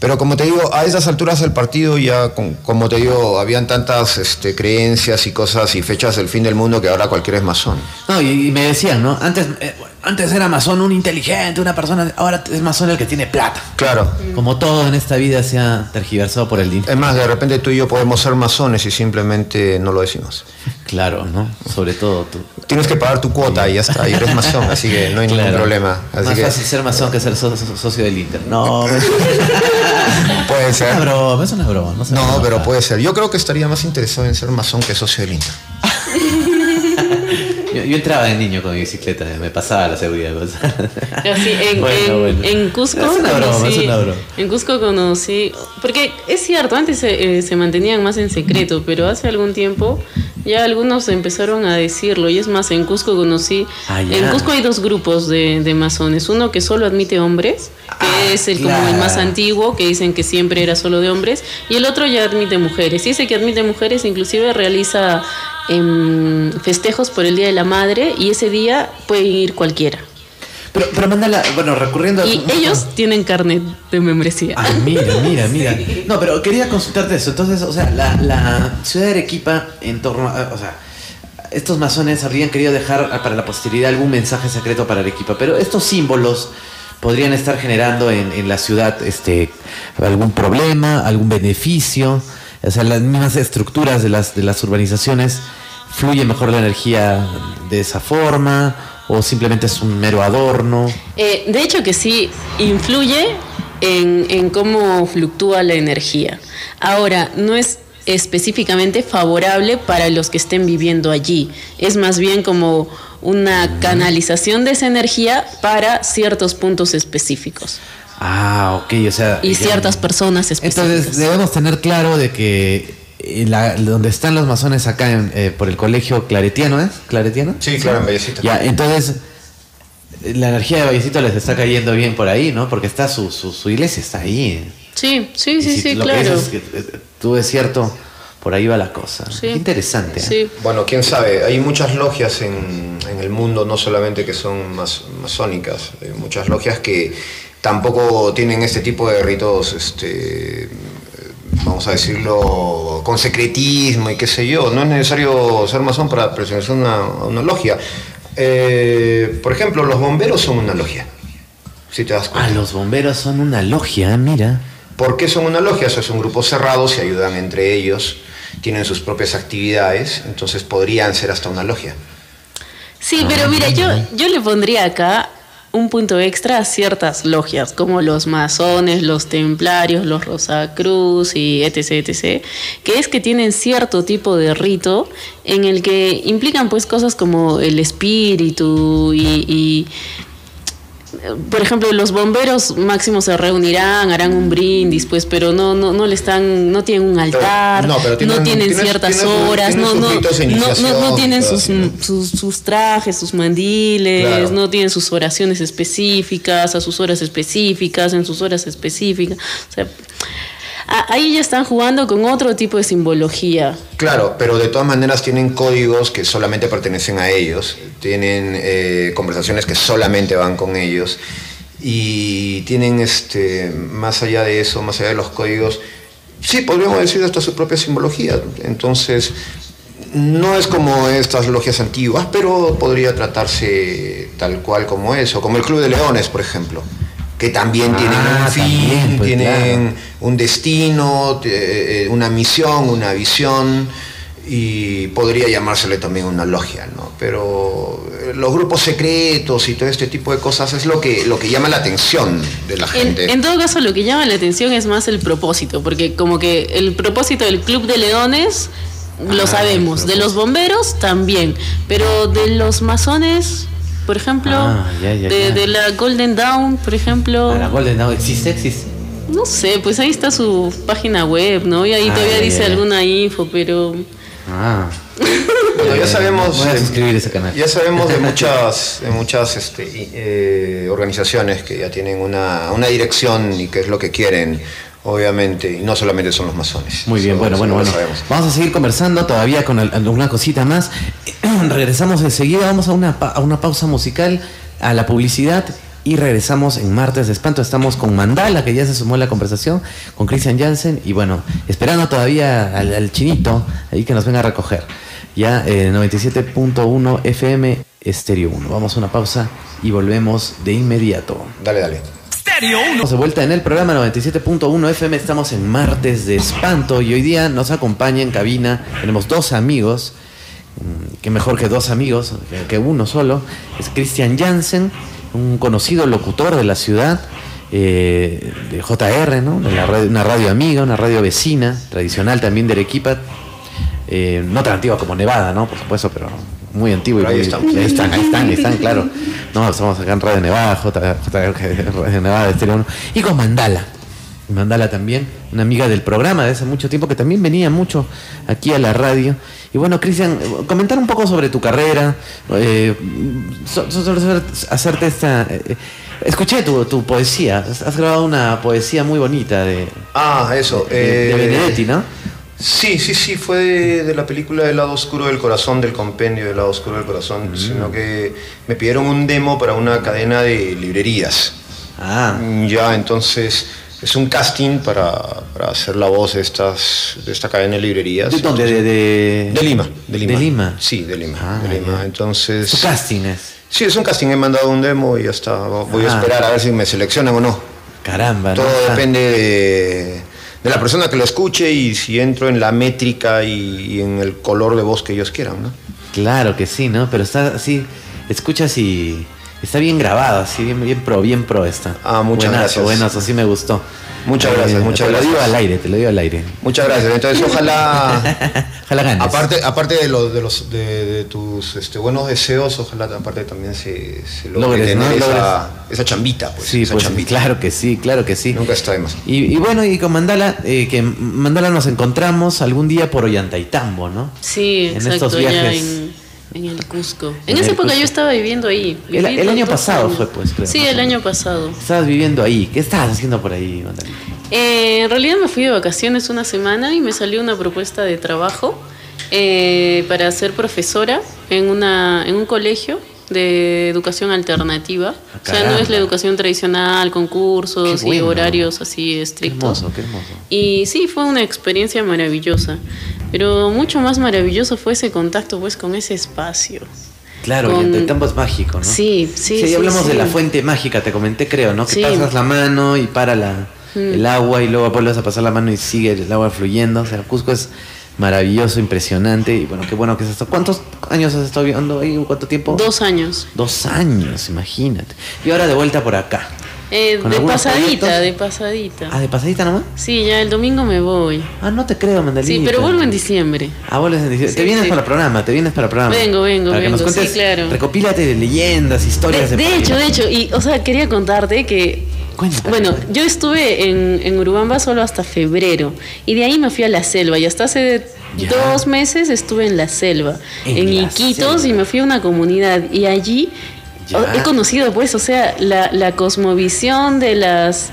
Pero como te digo, a esas alturas del partido ya, con- como te digo, habían tantas este, creencias y cosas y fechas del fin del mundo que ahora cualquiera es masón. No, y, y me decían, ¿no? Antes, eh, antes era masón un inteligente, una persona, ahora es masón el que tiene plata. Claro. Como todo en esta vida se ha tergiversado por el dinero. Es más, de repente tú y yo podemos ser masones y simplemente no lo decimos. Claro, ¿no? Sobre todo tú. Tienes que pagar tu cuota y ya está, y eres masón, así que no hay ningún problema. Así Más que fácil ser masón que ser so- so- socio del Inter. No, es puede una ser. broma, es una broma. No, No, pero puede ser. Yo creo que estaría más interesado en ser masón que socio del Inter. Yo, yo entraba de niño con mi bicicleta, me pasaba la seguridad. En, Bueno, en- bueno. en Cusco Es una broma, conocí- es una broma. En Cusco conocí, porque es cierto, antes se, eh, se mantenían más en secreto, pero hace algún tiempo ya algunos empezaron a decirlo. Y es más, en Cusco conocí, Ah, en Cusco hay dos grupos de, de masones, uno que solo admite hombres, que Ah, es el como el más antiguo, que dicen que siempre era solo de hombres, y el otro ya admite mujeres. Y ese que admite mujeres inclusive realiza em, festejos por el Día de la Madre y ese día puede ir cualquiera. Pero, pero mándala, bueno, recurriendo a... Y ellos tienen carnet de membresía. Ah, mira, mira, mira. No, pero quería consultarte eso. Entonces, o sea, la, la ciudad de Arequipa, en torno a. O sea, estos masones habrían querido dejar para la posteridad algún mensaje secreto para Arequipa, pero estos símbolos podrían estar generando en, en la ciudad este algún problema, algún beneficio. O sea, las mismas estructuras de las, de las urbanizaciones fluye mejor la energía de esa forma o simplemente es un mero adorno. Eh, de hecho que sí influye en, en cómo fluctúa la energía. Ahora, no es específicamente favorable para los que estén viviendo allí. Es más bien como una canalización de esa energía para ciertos puntos específicos Ah, ok, o sea. y ya- ciertas personas específicas. Entonces debemos tener claro de que eh, la- donde están los masones acá en, eh, por el colegio claretiano, ¿es? ¿Claretiano? Sí, claro, en Vallecito. Ya, entonces eh, la energía de Vallecito les está cayendo bien por ahí, ¿no? Porque está su, su, su iglesia está ahí. Sí, sí, sí, si sí, lo claro. es que, eh, tú es cierto, por ahí va la cosa. Sí. Qué interesante. ¿eh? Sí. Bueno, quién sabe, hay muchas logias en, en el mundo, no solamente que son mas- masónicas, hay muchas logias que tampoco tienen este tipo de ritos, este, vamos a decirlo, con secretismo y qué sé yo. No es necesario ser masón para pertenecer a una, una logia. Eh, por ejemplo, los bomberos son una logia, si te das Ah, cuenta. los bomberos son una logia, mira. ¿Por qué son una logia? Eso es un grupo cerrado, se ayudan entre ellos, tienen sus propias actividades, entonces podrían ser hasta una logia. Sí, pero mira, yo, yo le pondría acá un punto extra a ciertas logias, como los masones, los templarios, los Rosacruz y etc, etc, que es que tienen cierto tipo de rito en el que implican pues cosas como el espíritu y... y por ejemplo, los bomberos máximo se reunirán, harán un brindis, pues, pero no, no, no le están, no tienen un altar, no, pero tienen- no tienen tienen- ciertas horas, tienen no, no, no, tienen sus, sus, sus trajes, sus mandiles, Claro. no tienen sus oraciones específicas, a sus horas específicas, en sus horas específicas. O sea, ahí ya están jugando con otro tipo de simbología. Claro, pero de todas maneras tienen códigos que solamente pertenecen a ellos, tienen eh, conversaciones que solamente van con ellos y tienen, este, más allá de eso, más allá de los códigos, sí, podríamos decir hasta su propia simbología. Entonces, no es como estas logias antiguas, pero podría tratarse tal cual como eso, como el Club de Leones, por ejemplo, que también tienen Ah, un fin, también, pues, tienen un destino, eh, una misión, una visión y podría llamársele también una logia, ¿no? Pero eh, los grupos secretos y todo este tipo de cosas es lo que, lo que llama la atención de la En, gente. en todo caso, lo que llama la atención es más el propósito, porque como que el propósito del Club de Leones lo Ah, sabemos, de los bomberos también, pero de los masones, por ejemplo, Ah, ya, ya, de, ya. de la Golden Dawn, por ejemplo, Ah, la Golden Dawn existe, existe. no sé, pues ahí está su página web, ¿no? Y ahí Ah, todavía ya, dice ya. alguna info, pero... Ah. Bueno, ya sabemos, Voy a eh, suscribir ese canal. Ya sabemos de muchas, de muchas este, eh, organizaciones que ya tienen una, una dirección y qué es lo que quieren, obviamente, y no solamente son los masones. Muy bien, bueno, bueno, bueno. Vamos a seguir conversando todavía con al- alguna cosita más. regresamos enseguida, vamos a una, pa- a una pausa musical, a la publicidad y regresamos en martes de espanto. Estamos con Mandala, que ya se sumó a la conversación, con Christian Jansen y bueno, esperando todavía al, al chinito ahí que nos venga a recoger. Ya eh, 97.1 FM Estéreo 1. Vamos a una pausa y volvemos de inmediato. Dale, dale. Estamos de vuelta en el programa 97.1 FM, estamos en martes de espanto y hoy día nos acompaña en cabina, tenemos dos amigos, mm, que mejor que dos amigos, que, uno solo, es Christian Jansen, un conocido locutor de la ciudad, eh, de JR, ¿no? De una radio amiga, una radio vecina, tradicional también de Arequipa, eh, no tan antigua como Nevada, ¿no? Por supuesto, pero muy antiguo. y ahí están, ahí están, ahí están, claro. No, estamos acá en Radio Nevada, J, J- Radio Nevada, Estéreo Uno. Y con Mandala. Mandala también, una amiga del programa de hace mucho tiempo que también venía mucho aquí a la radio. Y bueno, Cristian, comentar un poco sobre tu carrera, eh, so- hacerte esta... eh, escuché tu, tu poesía, has grabado una poesía muy bonita de, Ah, eso. de, de eh, Benedetti, ¿no? Sí, sí, sí, fue de, de la película El lado oscuro del corazón, del compendio del lado oscuro del corazón, sino que me pidieron un demo para una cadena de librerías. Ah, Ya, entonces es un casting para, para hacer la voz de, estas, de esta cadena de librerías. ¿de dónde? De, de, De Lima, de Lima. ¿De Lima? Sí, de Lima. Ah, de Lima. Entonces. Su casting es. Sí, es un casting, he mandado un demo y ya está. Voy Ah. a esperar a ver si me seleccionan o no. Caramba, ¿no? Todo Ah, depende de, de la persona que lo escuche y si entro en la métrica y, en el color de voz que ellos quieran, ¿no? Claro que sí, ¿no? Pero está así, escuchas y está bien grabado, así, bien, bien pro, bien pro está. Ah, muchas Buenazo, gracias. Buenazo, sí me gustó. Muchas gracias, muchas te lo digo gracias. al aire, te lo digo al aire. Muchas gracias. Entonces, ojalá. Ojalá ganes. Aparte, aparte de, los de, los, de, de tus este, buenos deseos, ojalá aparte también se, se logre Logres, ¿no? tener esa, esa chambita, pues. sí, esa pues chambita. claro que sí, claro que sí. Nunca está de más. Y, y bueno, y con Mandala, eh, que Mandala nos encontramos algún día por Ollantaytambo, ¿no? Sí, En exacto, estos ya viajes. en, en el Cusco. En En, esa época Cusco. yo estaba viviendo ahí. El- año pasado años. fue, pues, creo, Sí, el menos. año pasado. Estabas viviendo ahí. ¿Qué estabas haciendo por ahí, Mandalita? Eh, en realidad me fui de vacaciones una semana y me salió una propuesta de trabajo eh, para ser profesora en, una, en un colegio de educación alternativa. o sea, no es la educación tradicional con cursos Qué y bueno. horarios así Qué estrictos. hermoso, qué hermoso. Y sí, fue una experiencia maravillosa. Pero mucho más maravilloso fue ese contacto pues con ese espacio. Claro, Con- Ollantaytambo es mágico, ¿no? Sí, sí, Sí, hablamos de la fuente mágica, te comenté, creo, ¿no? Que Sí. Mm. pasas la mano y para la, el agua y luego vuelves a pasar la mano y sigue el agua fluyendo. O sea, Cusco es maravilloso, impresionante y bueno, qué bueno que es esto. ¿Cuántos años has estado viviendo ahí? ¿Cuánto tiempo? Dos años. Dos años, imagínate. Y ahora de vuelta por acá. Eh, ¿Con de pasadita, proyectos? de pasadita. Ah, de pasadita nomás. Sí, ya el domingo me voy. Ah, no te creo, Mandalita. Sí, pero vuelvo en diciembre. Ah, vuelves en diciembre. Sí, te vienes sí. para el programa, te vienes para el programa. Vengo, vengo, para que nos vengo, sí, cuentes, claro. Recopílate de leyendas, historias De, de, de hecho, de hecho, y o sea, quería contarte que Cuéntame. bueno, yo estuve en, en Urubamba solo hasta febrero y de ahí me fui a la selva y hasta hace Ya. dos meses estuve en la selva, En en, la Iquitos selva. y me fui a una comunidad y allí Ya. he conocido pues, o sea, la, la cosmovisión de las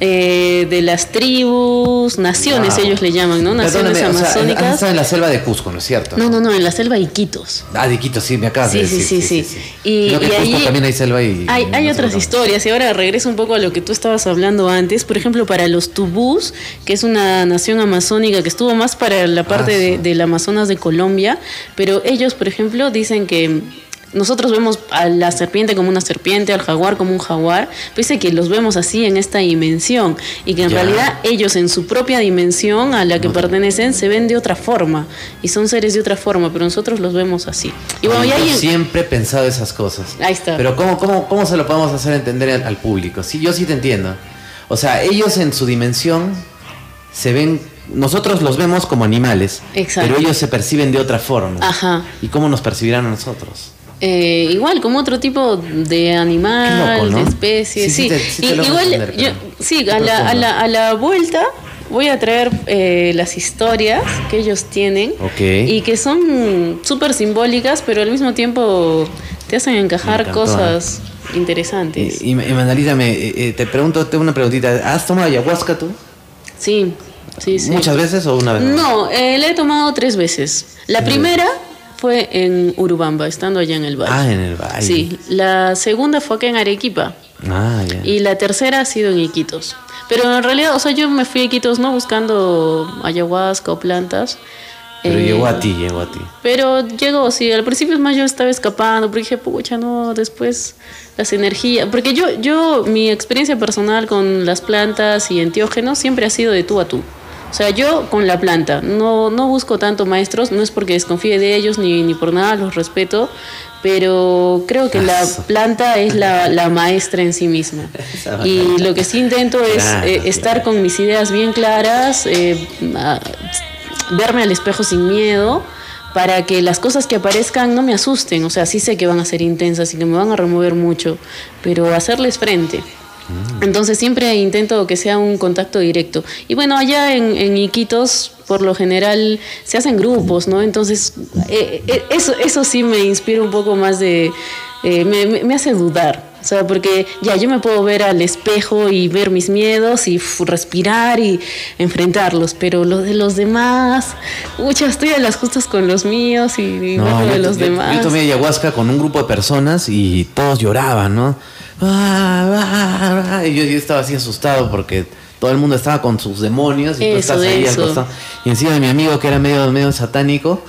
eh, de las tribus, naciones Wow. ellos le llaman, ¿no? Naciones Perdóname, o sea, amazónicas. en la selva de Cusco, ¿no es cierto? no, no, no, en la selva Iquitos. Ah, de Quito, sí, me acabas de Sí, decir. sí, sí, sí. Y- Creo que y en Cusco ahí también hay selva y... Hay, hay otras historias y ahora regreso un poco a lo que tú estabas hablando antes. Por ejemplo, para los tubús, que es una nación amazónica que estuvo más para la parte Ah, de- sí. del Amazonas de Colombia, pero ellos, por ejemplo, dicen que nosotros vemos a la serpiente como una serpiente, al jaguar como un jaguar, dice que los vemos así en esta dimensión y que en Ya. realidad ellos en su propia dimensión a la que pertenecen se ven de otra forma y son seres de otra forma, pero nosotros los vemos así. Y bueno, yo hay siempre he pensado esas cosas. Ahí está. Pero ¿cómo, cómo, cómo se lo podemos hacer entender al, al público? Sí, yo sí te entiendo. O sea, ellos en su dimensión se ven... Nosotros los vemos como animales, Exacto. pero ellos se perciben de otra forma. Ajá. ¿Y cómo nos percibirán a nosotros? Eh, igual, como otro tipo de animal, Qué loco, ¿no? de especie. Sí, sí Sí, te- sí te Y- logro igual, entender, yo- pero sí, a la, a, la, a la vuelta voy a traer eh, las historias que ellos tienen y que son súper simbólicas, pero al mismo tiempo te hacen encajar cosas interesantes. Y, y, y Mandalita, me, eh, eh, te pregunto, tengo una preguntita. ¿Has tomado ayahuasca tú? Sí, sí, sí. ¿Muchas veces o una vez? No, eh, la he tomado tres veces. La primera fue en Urubamba, estando allá en el valle. Ah, en el valle. Sí, la segunda fue acá en Arequipa. Ah, ya. Y la tercera ha sido en Iquitos. Pero en realidad, o sea, yo me fui a Iquitos no buscando ayahuasca o plantas. Pero eh, llegó a ti, llegó a ti. Pero llegó, sí. Al principio es más yo estaba escapando, porque dije, pucha, no, después las energías. Porque yo, yo, mi experiencia personal con las plantas y enteógenos siempre ha sido de tú a tú. O sea, yo con la planta, no, no busco tanto maestros, no es porque desconfíe de ellos ni, ni por nada, los respeto, pero creo que la planta es la, la maestra en sí misma. Y lo que sí intento es eh, estar con mis ideas bien claras, eh, a- verme al espejo sin miedo, para que las cosas que aparezcan no me asusten. O sea, sí sé que van a ser intensas y que me van a remover mucho, pero hacerles frente. Entonces siempre intento que sea un contacto directo. Y bueno, allá en, en Iquitos, por lo general, se hacen grupos, ¿no? Entonces, eh, eh, eso, eso sí me inspira un poco más de... eh, me, me- hace dudar. O sea, porque ya yo me puedo ver al espejo y ver mis miedos y respirar y enfrentarlos, pero lo de los demás, mucha estoy a las justas con los míos y, y ver lo de los yo- demás. yo tomé ayahuasca con un grupo de personas y todos lloraban, ¿no? Ah, ah, ah, Y yo, yo estaba así asustado porque todo el mundo estaba con sus demonios y tú estás ahí al costado. Y encima de mi amigo que era medio, medio satánico,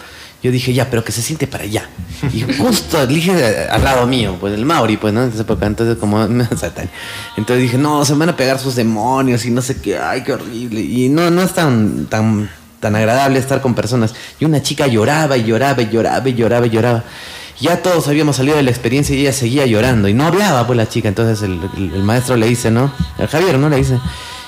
yo dije, ya, pero que se siente para allá. Y justo dije al lado mío, pues el Mauri, pues, ¿no? En esa época, entonces como. Entonces dije, no, se van a pegar sus demonios y no sé qué, ay, qué horrible. Y no, no es tan, tan, tan agradable estar con personas. Y una chica lloraba y lloraba y lloraba y lloraba y lloraba. Ya todos habíamos salido de la experiencia y ella seguía llorando y no hablaba pues la chica. Entonces el, maestro le dice, ¿no? El Javier, ¿no? Le dice,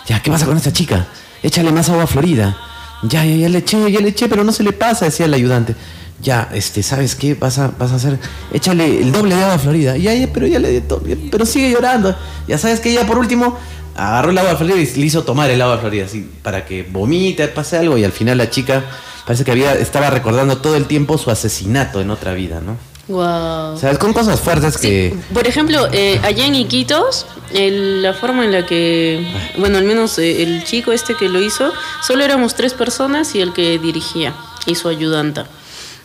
ya, ¿qué pasa con esta chica? Échale más agua florida. Ya, ya, ya le eché, ya le eché, pero no se le pasa, decía el ayudante. Ya, este, ¿sabes qué? Vas a, vas a hacer, échale el doble de agua florida. Ya, ya, pero ya le di to- pero sigue llorando. Ya sabes que ya por último agarró el agua florida y le hizo tomar el agua florida, así, para que vomite, pase algo. Y al final la chica parece que había, estaba recordando todo el tiempo su asesinato en otra vida, ¿no? Wow. O sea, con cosas fuertes que... Por ejemplo, eh, allá en Iquitos, el- la forma en la que, bueno, al menos eh, el chico este que lo hizo, solo éramos tres personas y el que dirigía y su ayudanta.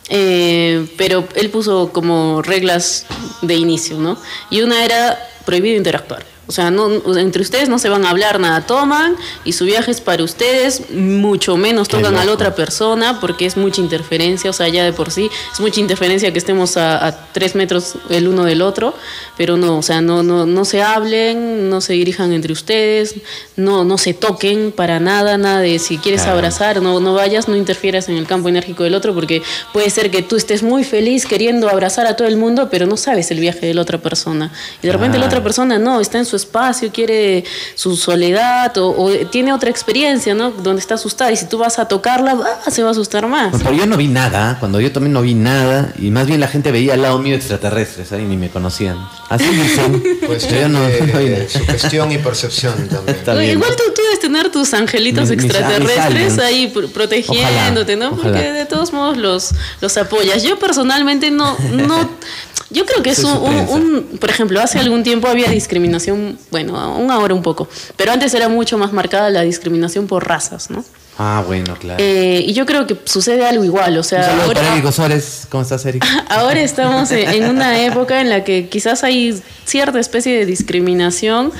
Eh, pero él puso como reglas de inicio, ¿no? Y una era prohibido interactuar. O sea, no, entre ustedes no se van a hablar nada, toman y su viaje es para ustedes, mucho menos tocan a la otra persona porque es mucha interferencia, o sea, ya de por sí es mucha interferencia que estemos a, a tres metros el uno del otro, pero no, o sea, no, no, no se hablen, no se dirijan entre ustedes, no, no se toquen para nada, nada de si quieres Claro. abrazar, no, no vayas, no interfieras en el campo enérgico del otro porque puede ser que tú estés muy feliz queriendo abrazar a todo el mundo, pero no sabes el viaje de la otra persona. Y de repente la otra persona no, está en su espacio, quiere su soledad o, o tiene otra experiencia, ¿no? Donde está asustada y si tú vas a tocarla, ah, se va a asustar más. Bueno, pero yo no vi nada, cuando yo también no vi nada, y más bien la gente veía al lado mío extraterrestres, ahí ni me conocían. Así dicen. Pues yo no, no vi nada. sugestión y percepción también. Está Oye, bien. Igual tú, tener tus angelitos Mis- extraterrestres mis ahí pr- protegiéndote, Ojalá, ¿no? ojalá. Porque de todos modos los, los apoyas. Yo personalmente no, no, yo creo que es un, un- por ejemplo, hace algún tiempo había discriminación, bueno, aún ahora un poco, pero antes era mucho más marcada la discriminación por razas, ¿no? Ah, bueno, claro. Eh, y yo creo que sucede algo igual, o Un sea, saludo ahora- para Eric Osores. ¿Cómo estás, Eric? Ahora estamos en una época en la que quizás hay cierta especie de discriminación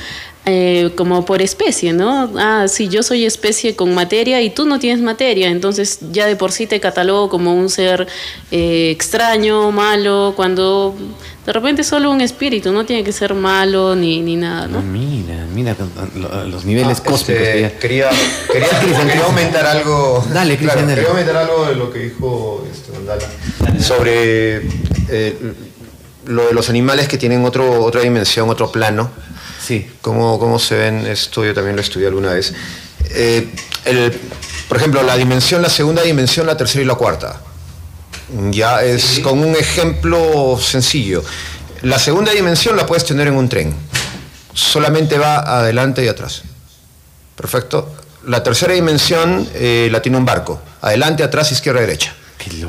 eh, como por especie, ¿no? Ah, sí, yo soy especie con materia y tú no tienes materia, entonces ya de por sí te catalogo como un ser eh, extraño, malo, cuando de repente solo un espíritu, no tiene que ser malo ni, ni nada, Ah, ¿no? mira, mira lo- los niveles Ah, cósmicos. este, quería, quería, quería aumentar algo. Dale, Claro. Quería aumentar algo de lo que dijo este, Vandala. Sobre eh, lo de los animales que tienen otro, otra dimensión, otro plano. Sí. ¿Cómo, cómo se ven esto? Yo también lo estudié alguna vez. Eh, el- por ejemplo, la dimensión, la segunda dimensión, la tercera y la cuarta. Ya es con un ejemplo sencillo. La segunda dimensión la puedes tener en un tren. Solamente va adelante y atrás. Perfecto. La tercera dimensión eh, la tiene un barco. Adelante, atrás, izquierda, derecha.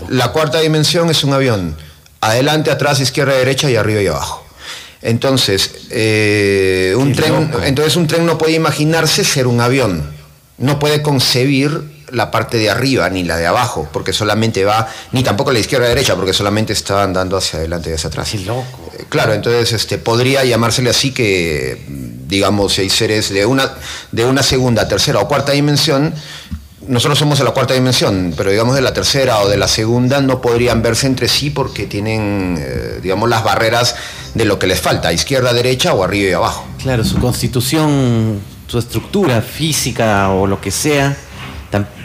La cuarta dimensión es un avión. Adelante, atrás, izquierda, derecha y arriba y abajo. Entonces, eh, un Qué tren, loco. entonces un tren no puede imaginarse ser un avión. No puede concebir la parte de arriba ni la de abajo, porque solamente va, ni tampoco la izquierda derecha, porque solamente está andando hacia adelante y hacia atrás. Qué loco. Eh, Claro, entonces este, podría llamársele así que, digamos, hay seres de una, de una segunda, tercera o cuarta dimensión, nosotros somos de la cuarta dimensión, pero digamos de la tercera o de la segunda no podrían verse entre sí porque tienen, eh, digamos, las barreras de lo que les falta, izquierda, derecha o arriba y abajo. Claro, su constitución, su estructura física o lo que sea,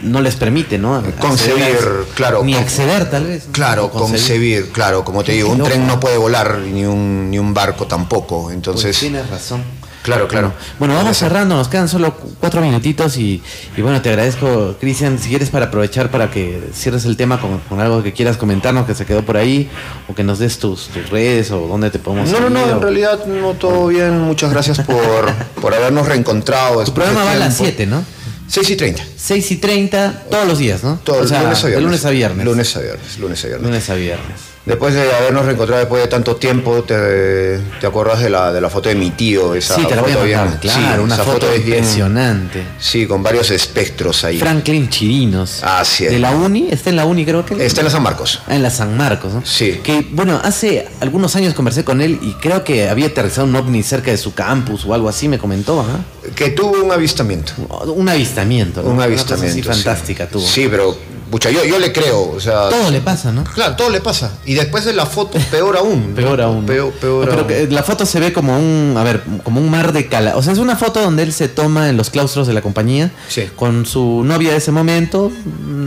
no les permite, ¿no? A Concebir, claro, Ni acceder, tal vez. Claro, concebir, claro, como te digo, un tren no puede volar ni un, ni un barco tampoco, Pues entonces... tienes razón. Claro, claro. Bueno, vamos cerrando, nos quedan solo cu- cuatro minutitos y, y bueno, te agradezco, Cristian, si quieres para aprovechar para que cierres el tema con, con algo que quieras comentarnos que se quedó por ahí o que nos des tus, tus redes o dónde te podemos No, no, no, en realidad no todo bien. Muchas gracias por, por habernos reencontrado. Tu programa va a las tiempo. 7, ¿no? 6 y 30. 6 y 30 todos los días, ¿no? Todo, o sea, lunes a viernes. de lunes a viernes. Lunes a viernes, lunes a viernes. Lunes a viernes. Después de habernos reencontrado después de tanto tiempo, ¿te, te acuerdas de la, de la foto de mi tío? Esa sí, te la voy a foto mandar, bien- claro, sí, una esa foto, es bien- impresionante. Sí, con varios espectros ahí. Franklin Chirinos. Así es. De la uni, está en la uni creo que. Está en la San Marcos. Ah, en la San Marcos, ¿no? Sí. Que, bueno, hace algunos años conversé con él y creo que había aterrizado un ovni cerca de su campus o algo así, me comentó, ¿ah? Que tuvo un avistamiento. Un avistamiento, ¿no? Un Una cosa avistamiento. así sí. fantástica tuvo. Sí, pero, pucha, yo, yo le creo. O sea, Todo le pasa, ¿no? Claro, todo le pasa. Y después de la foto, peor aún. Peor aún. ¿no? Peor, peor No, pero aún. que la foto se ve como un, a ver, como un mar de cala. O sea, es una foto donde él se toma en los claustros de la compañía Sí. con su novia de ese momento.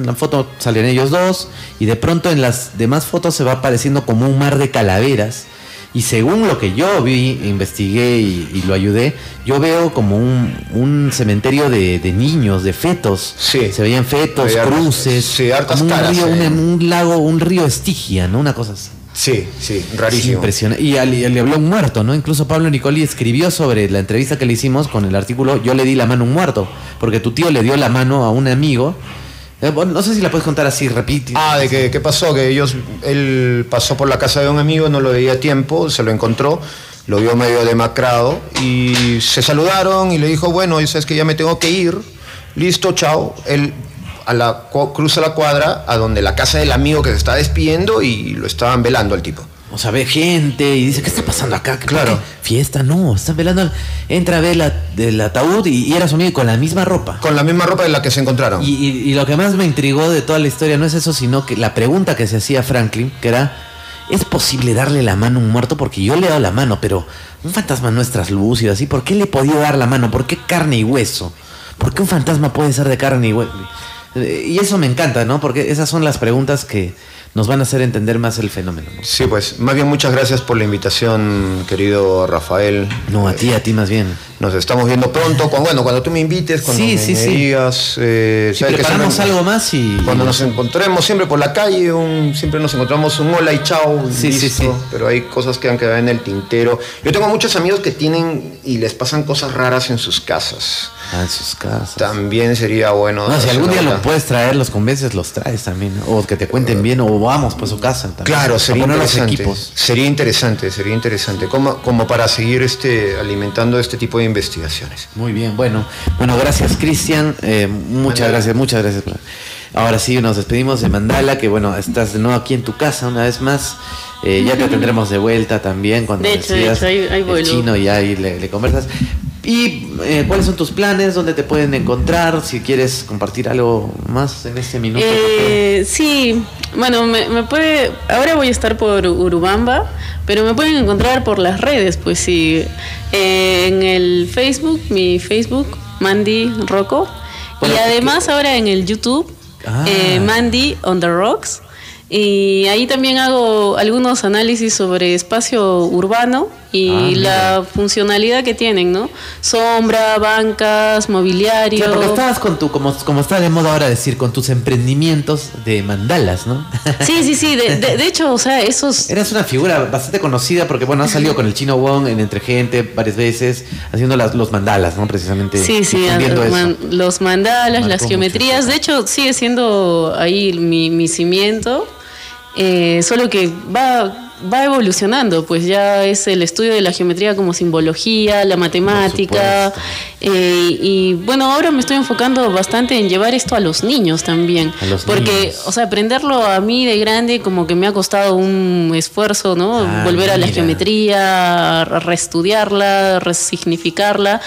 La foto salen ellos dos y de pronto en las demás fotos se va apareciendo como un mar de calaveras. Y según lo que yo vi, investigué y, y lo ayudé, yo veo como un, un cementerio de, de niños, de fetos. Sí. Se veían fetos, Había- cruces. sí, hartas como un caras, río, eh. un, un lago, un río Estigia, ¿no? Una cosa así. Sí, sí, rarísimo. impresionante. Y le habló un muerto, ¿no? Incluso Pablo Nicoli escribió sobre la entrevista que le hicimos con el artículo Yo le di la mano a un muerto, porque tu tío le dio la mano a un amigo. Eh, no sé si la puedes contar así, repite. Ah, de que qué pasó, que ellos, él pasó por la casa de un amigo, no lo veía a tiempo, se lo encontró, lo vio medio demacrado y se saludaron y le dijo, bueno, sabes que ya me tengo que ir, listo, chao. Él a la, cruza la cuadra a donde la casa del amigo que se está despidiendo y lo estaban velando al tipo. O sea, ve gente y dice, ¿qué está pasando acá? ¿Qué- Claro. qué Fiesta, no, están velando. Entra a ver la, del ataúd y, y era su amigo con la misma ropa. Con la misma ropa en la que se encontraron. Y, y- y lo que más me intrigó de toda la historia no es eso, sino que la pregunta que se hacía Franklin, que era, ¿es posible darle la mano a un muerto? Porque yo le he dado la mano, pero un fantasma no es traslúcido, ¿así? ¿Por qué le podido dar la mano? ¿Por qué carne y hueso? ¿Por qué un fantasma puede ser de carne y hueso? Eh, Y eso me encanta, ¿no? Porque esas son las preguntas que nos van a hacer entender más el fenómeno. ¿no? Sí, pues, más bien muchas gracias por la invitación, querido Rafael. No, a ti, a ti más bien. Nos estamos viendo pronto. Cuando, bueno, cuando tú me invites, cuando Sí, me, sí, me sí. digas. eh, Si sabes que preparamos siempre- algo más y... Cuando nos encontremos siempre por la calle, un- siempre nos encontramos un hola y chao, Sí, sí, listo. sí. Pero hay cosas que han quedado en el tintero. Yo tengo muchos amigos que tienen y les pasan cosas raras en sus casas. Ah, en sus casas. También sería bueno. No, si algún día lo puedes traer, los convences, los traes también. ¿no? O que te cuenten bien, o vamos a su casa. También. Claro, sería interesante. equipos. Sería interesante, sería interesante. Como, como para seguir este, alimentando este tipo de investigaciones. Muy bien, bueno. Bueno, gracias, Cristian. Eh, muchas Mandala. gracias, muchas gracias. por- Ahora sí, nos despedimos de Mandala, que bueno, estás de nuevo aquí en tu casa una vez más. Eh, ya te tendremos de vuelta también cuando De hecho, de decidas hecho, ahí- ahí el vuelvo. chino y ahí le, le conversas. ¿Y eh, cuáles son tus planes? ¿Dónde te pueden encontrar? Si quieres compartir algo más en este minuto. Eh, sí, bueno, me, me puede. Ahora voy a estar por Urubamba, pero me pueden encontrar por las redes, pues sí. Eh, en el Facebook, mi Facebook, Mandy Rocco. Bueno, y además ahora en el YouTube, Ah. Mandy on the Rocks. Y ahí también hago algunos análisis sobre espacio urbano y Ah, la funcionalidad que tienen, ¿no? Sombra, bancas, mobiliario. Claro, porque estabas con tu, como, como está de moda ahora decir, con tus emprendimientos de mandalas, ¿no? Sí, sí, sí. De, de- de hecho, o sea, esos. Eras una figura bastante conocida porque, bueno, has salido con el chino Wong en Entre Gente varias veces, haciendo las, los mandalas, ¿no? Precisamente. Sí, sí, a- man- los mandalas, Marcó las geometrías. De hecho, sigue siendo ahí mi, mi cimiento. eh, solo que va, va evolucionando, pues ya es el estudio de la geometría como simbología, la matemática. eh, y bueno, ahora me estoy enfocando bastante en llevar esto a los niños también. A los porque, niños. o sea, aprenderlo a mí de grande como que me ha costado un esfuerzo, ¿no? Ah, Volver a la mira. geometría, a reestudiarla, resignificarla.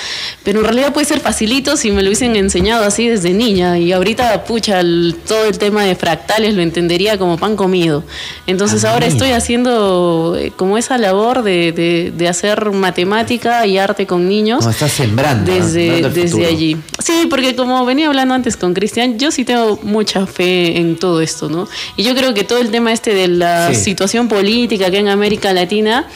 Pero en realidad puede ser facilito si me lo hubiesen enseñado así desde niña. Y ahorita, pucha, el- todo el tema de fractales lo entendería como pan comido. Entonces Ah, ahora mira. estoy haciendo eh, como esa labor de, de- de hacer matemática y arte con niños. No, estás sembrando. Desde, desde allí. Sí, porque como venía hablando antes con Cristian, yo sí tengo mucha fe en todo esto, ¿no? Y yo creo que todo el tema este de la Sí. situación política que en América Latina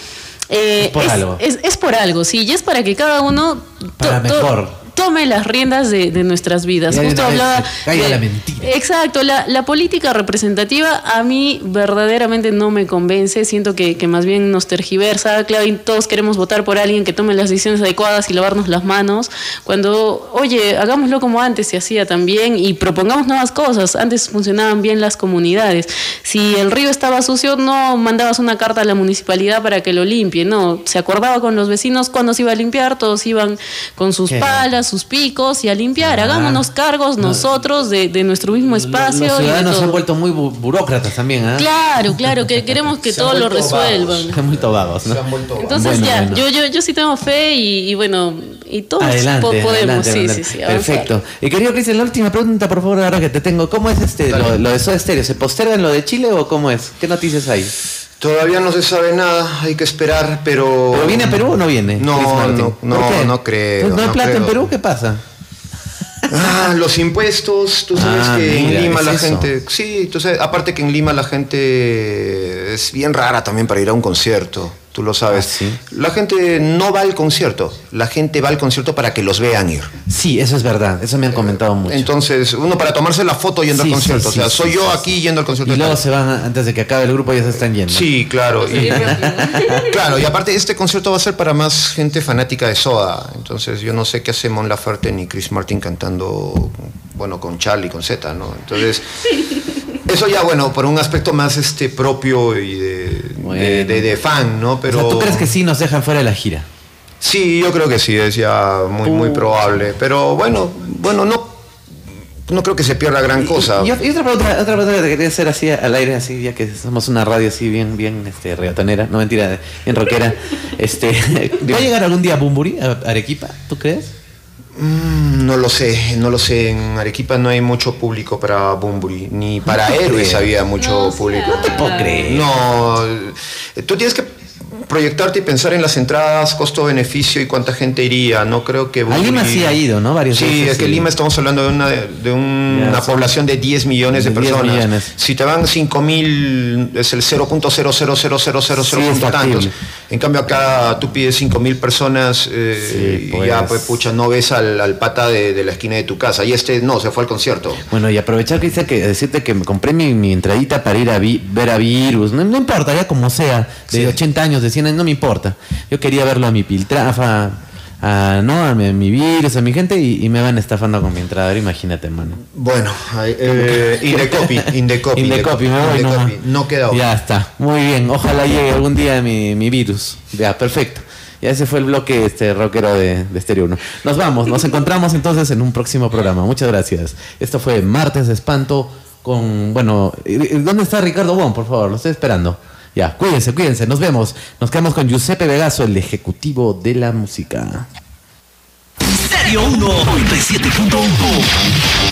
Eh, Es por algo. Es, es por algo, sí, y es para que cada uno Para mejor. Tome las riendas de, de nuestras vidas. Ya Justo hablaba. caiga la mentira. Exacto, la, la política representativa a mí verdaderamente no me convence. Siento que, que más bien nos tergiversa. Claro, y todos queremos votar por alguien que tome las decisiones adecuadas y lavarnos las manos. Cuando, oye, hagámoslo como antes se hacía también y propongamos nuevas cosas. Antes funcionaban bien las comunidades. Si el río estaba sucio, no mandabas una carta a la municipalidad para que lo limpie. No, se acordaba con los vecinos cuando se iba a limpiar. Todos iban con sus ¿Qué? palas, sus picos y a limpiar. Ah. Hagámonos cargos nosotros de, de nuestro mismo espacio. Los ciudadanos se han vuelto muy bu- burócratas también, ¿ah? Claro, claro, que queremos que todo lo resuelvan. Se han vuelto Entonces Bueno, ya, bueno. Yo, yo, yo sí tengo fe y, y bueno, y todos Adelante, po- podemos, adelante, sí, adelante. sí, sí. Perfecto. Y querido Cristian, la última pregunta, por favor, ahora que te tengo. ¿Cómo es este lo, lo de Soda Stereo? ¿Se postergan lo de Chile o cómo es? ¿Qué noticias hay? Todavía no se sabe nada, hay que esperar, pero... ¿Pero viene a Perú o no viene? No, no, ¿Por no, no creo, ¿No, hay no plata en. Perú? ¿Qué pasa? Ah, los impuestos, tú sabes Ah, que mira, en Lima es la eso. gente... Sí, tú sabes, aparte que en Lima la gente es bien rara también para ir a un concierto, tú lo sabes. Ah, ¿sí? La gente no va al concierto, la gente va al concierto para que los vean ir. Sí, eso es verdad. Eso me han comentado mucho. Entonces, uno para tomarse la foto yendo Sí, al concierto, sí, o sea, sí, soy sí, yo sí, aquí yendo al concierto. y luego se van, antes de que acabe el grupo, ya se están yendo. Sí, claro. y-. Claro, y aparte este concierto va a ser para más gente fanática de Soda. Entonces yo no sé qué hace Mon Laferte ni Chris Martin cantando, bueno, con Charlie, con Z, ¿no? Entonces, eso ya, bueno, por un aspecto más este propio y de, Bueno. de, de- de fan, ¿no? Pero O sea, ¿tú crees que sí nos dejan fuera de la gira? Sí, yo creo que sí, es ya muy, muy probable. Pero bueno, bueno, no, no creo que se pierda gran cosa. Y, y otra pregunta, otra pregunta que te quería hacer así al aire, así, ya que somos una radio así bien, bien este, reggaetonera, no mentira, bien rockera. Este, ¿Va a llegar algún día Bumburi a Arequipa? ¿Tú crees? Mm, no lo sé, no lo sé. En Arequipa no hay mucho público para Bumburi, ni para Héroes había mucho No, público. No te puedo creer. No, tú tienes que proyectarte y pensar en las entradas, costo-beneficio y cuánta gente iría. No creo que A Lima sí ha ido, ¿no? Varias Sí, es que sí. Lima estamos hablando de una, de un- una población de 10 millones de, de 10 personas. millones. Si te van 5 mil, es el 0.0000000 Sí, tantos. En cambio acá tú pides 5 mil personas eh, Sí, y pues. ya pues pucha, no ves al, al pata de, de la esquina de tu casa. Y este no, se fue al concierto. Bueno, y aprovechar, Cristian, que decirte que me compré mi, mi entradita para ir a vi- ver a Virus. No, no importa, ya como sea, de Sí. 80 años, de 100 no me importa. Yo quería verlo a mi Piltrafa, a, ¿no? a mi, a mi Virus, a mi gente, y, y me van estafando con mi entrada. Ahora imagínate, mano. Bueno, eh, in the copy, in the copy. In the copy, me voy copy. No queda otra. Ya está, muy bien. Ojalá llegue algún día mi, mi virus. Ya, perfecto. Ya ese fue el bloque este rockero de, de Stereo 1. Nos vamos, nos encontramos entonces en un próximo programa. Muchas gracias. Esto fue Martes de Espanto con, bueno, ¿dónde está Ricardo Bon? Por favor, lo estoy esperando. Ya, cuídense, cuídense, nos vemos. Nos quedamos con Giuseppe Vegaso, el ejecutivo de la música. Stereo 1 97.1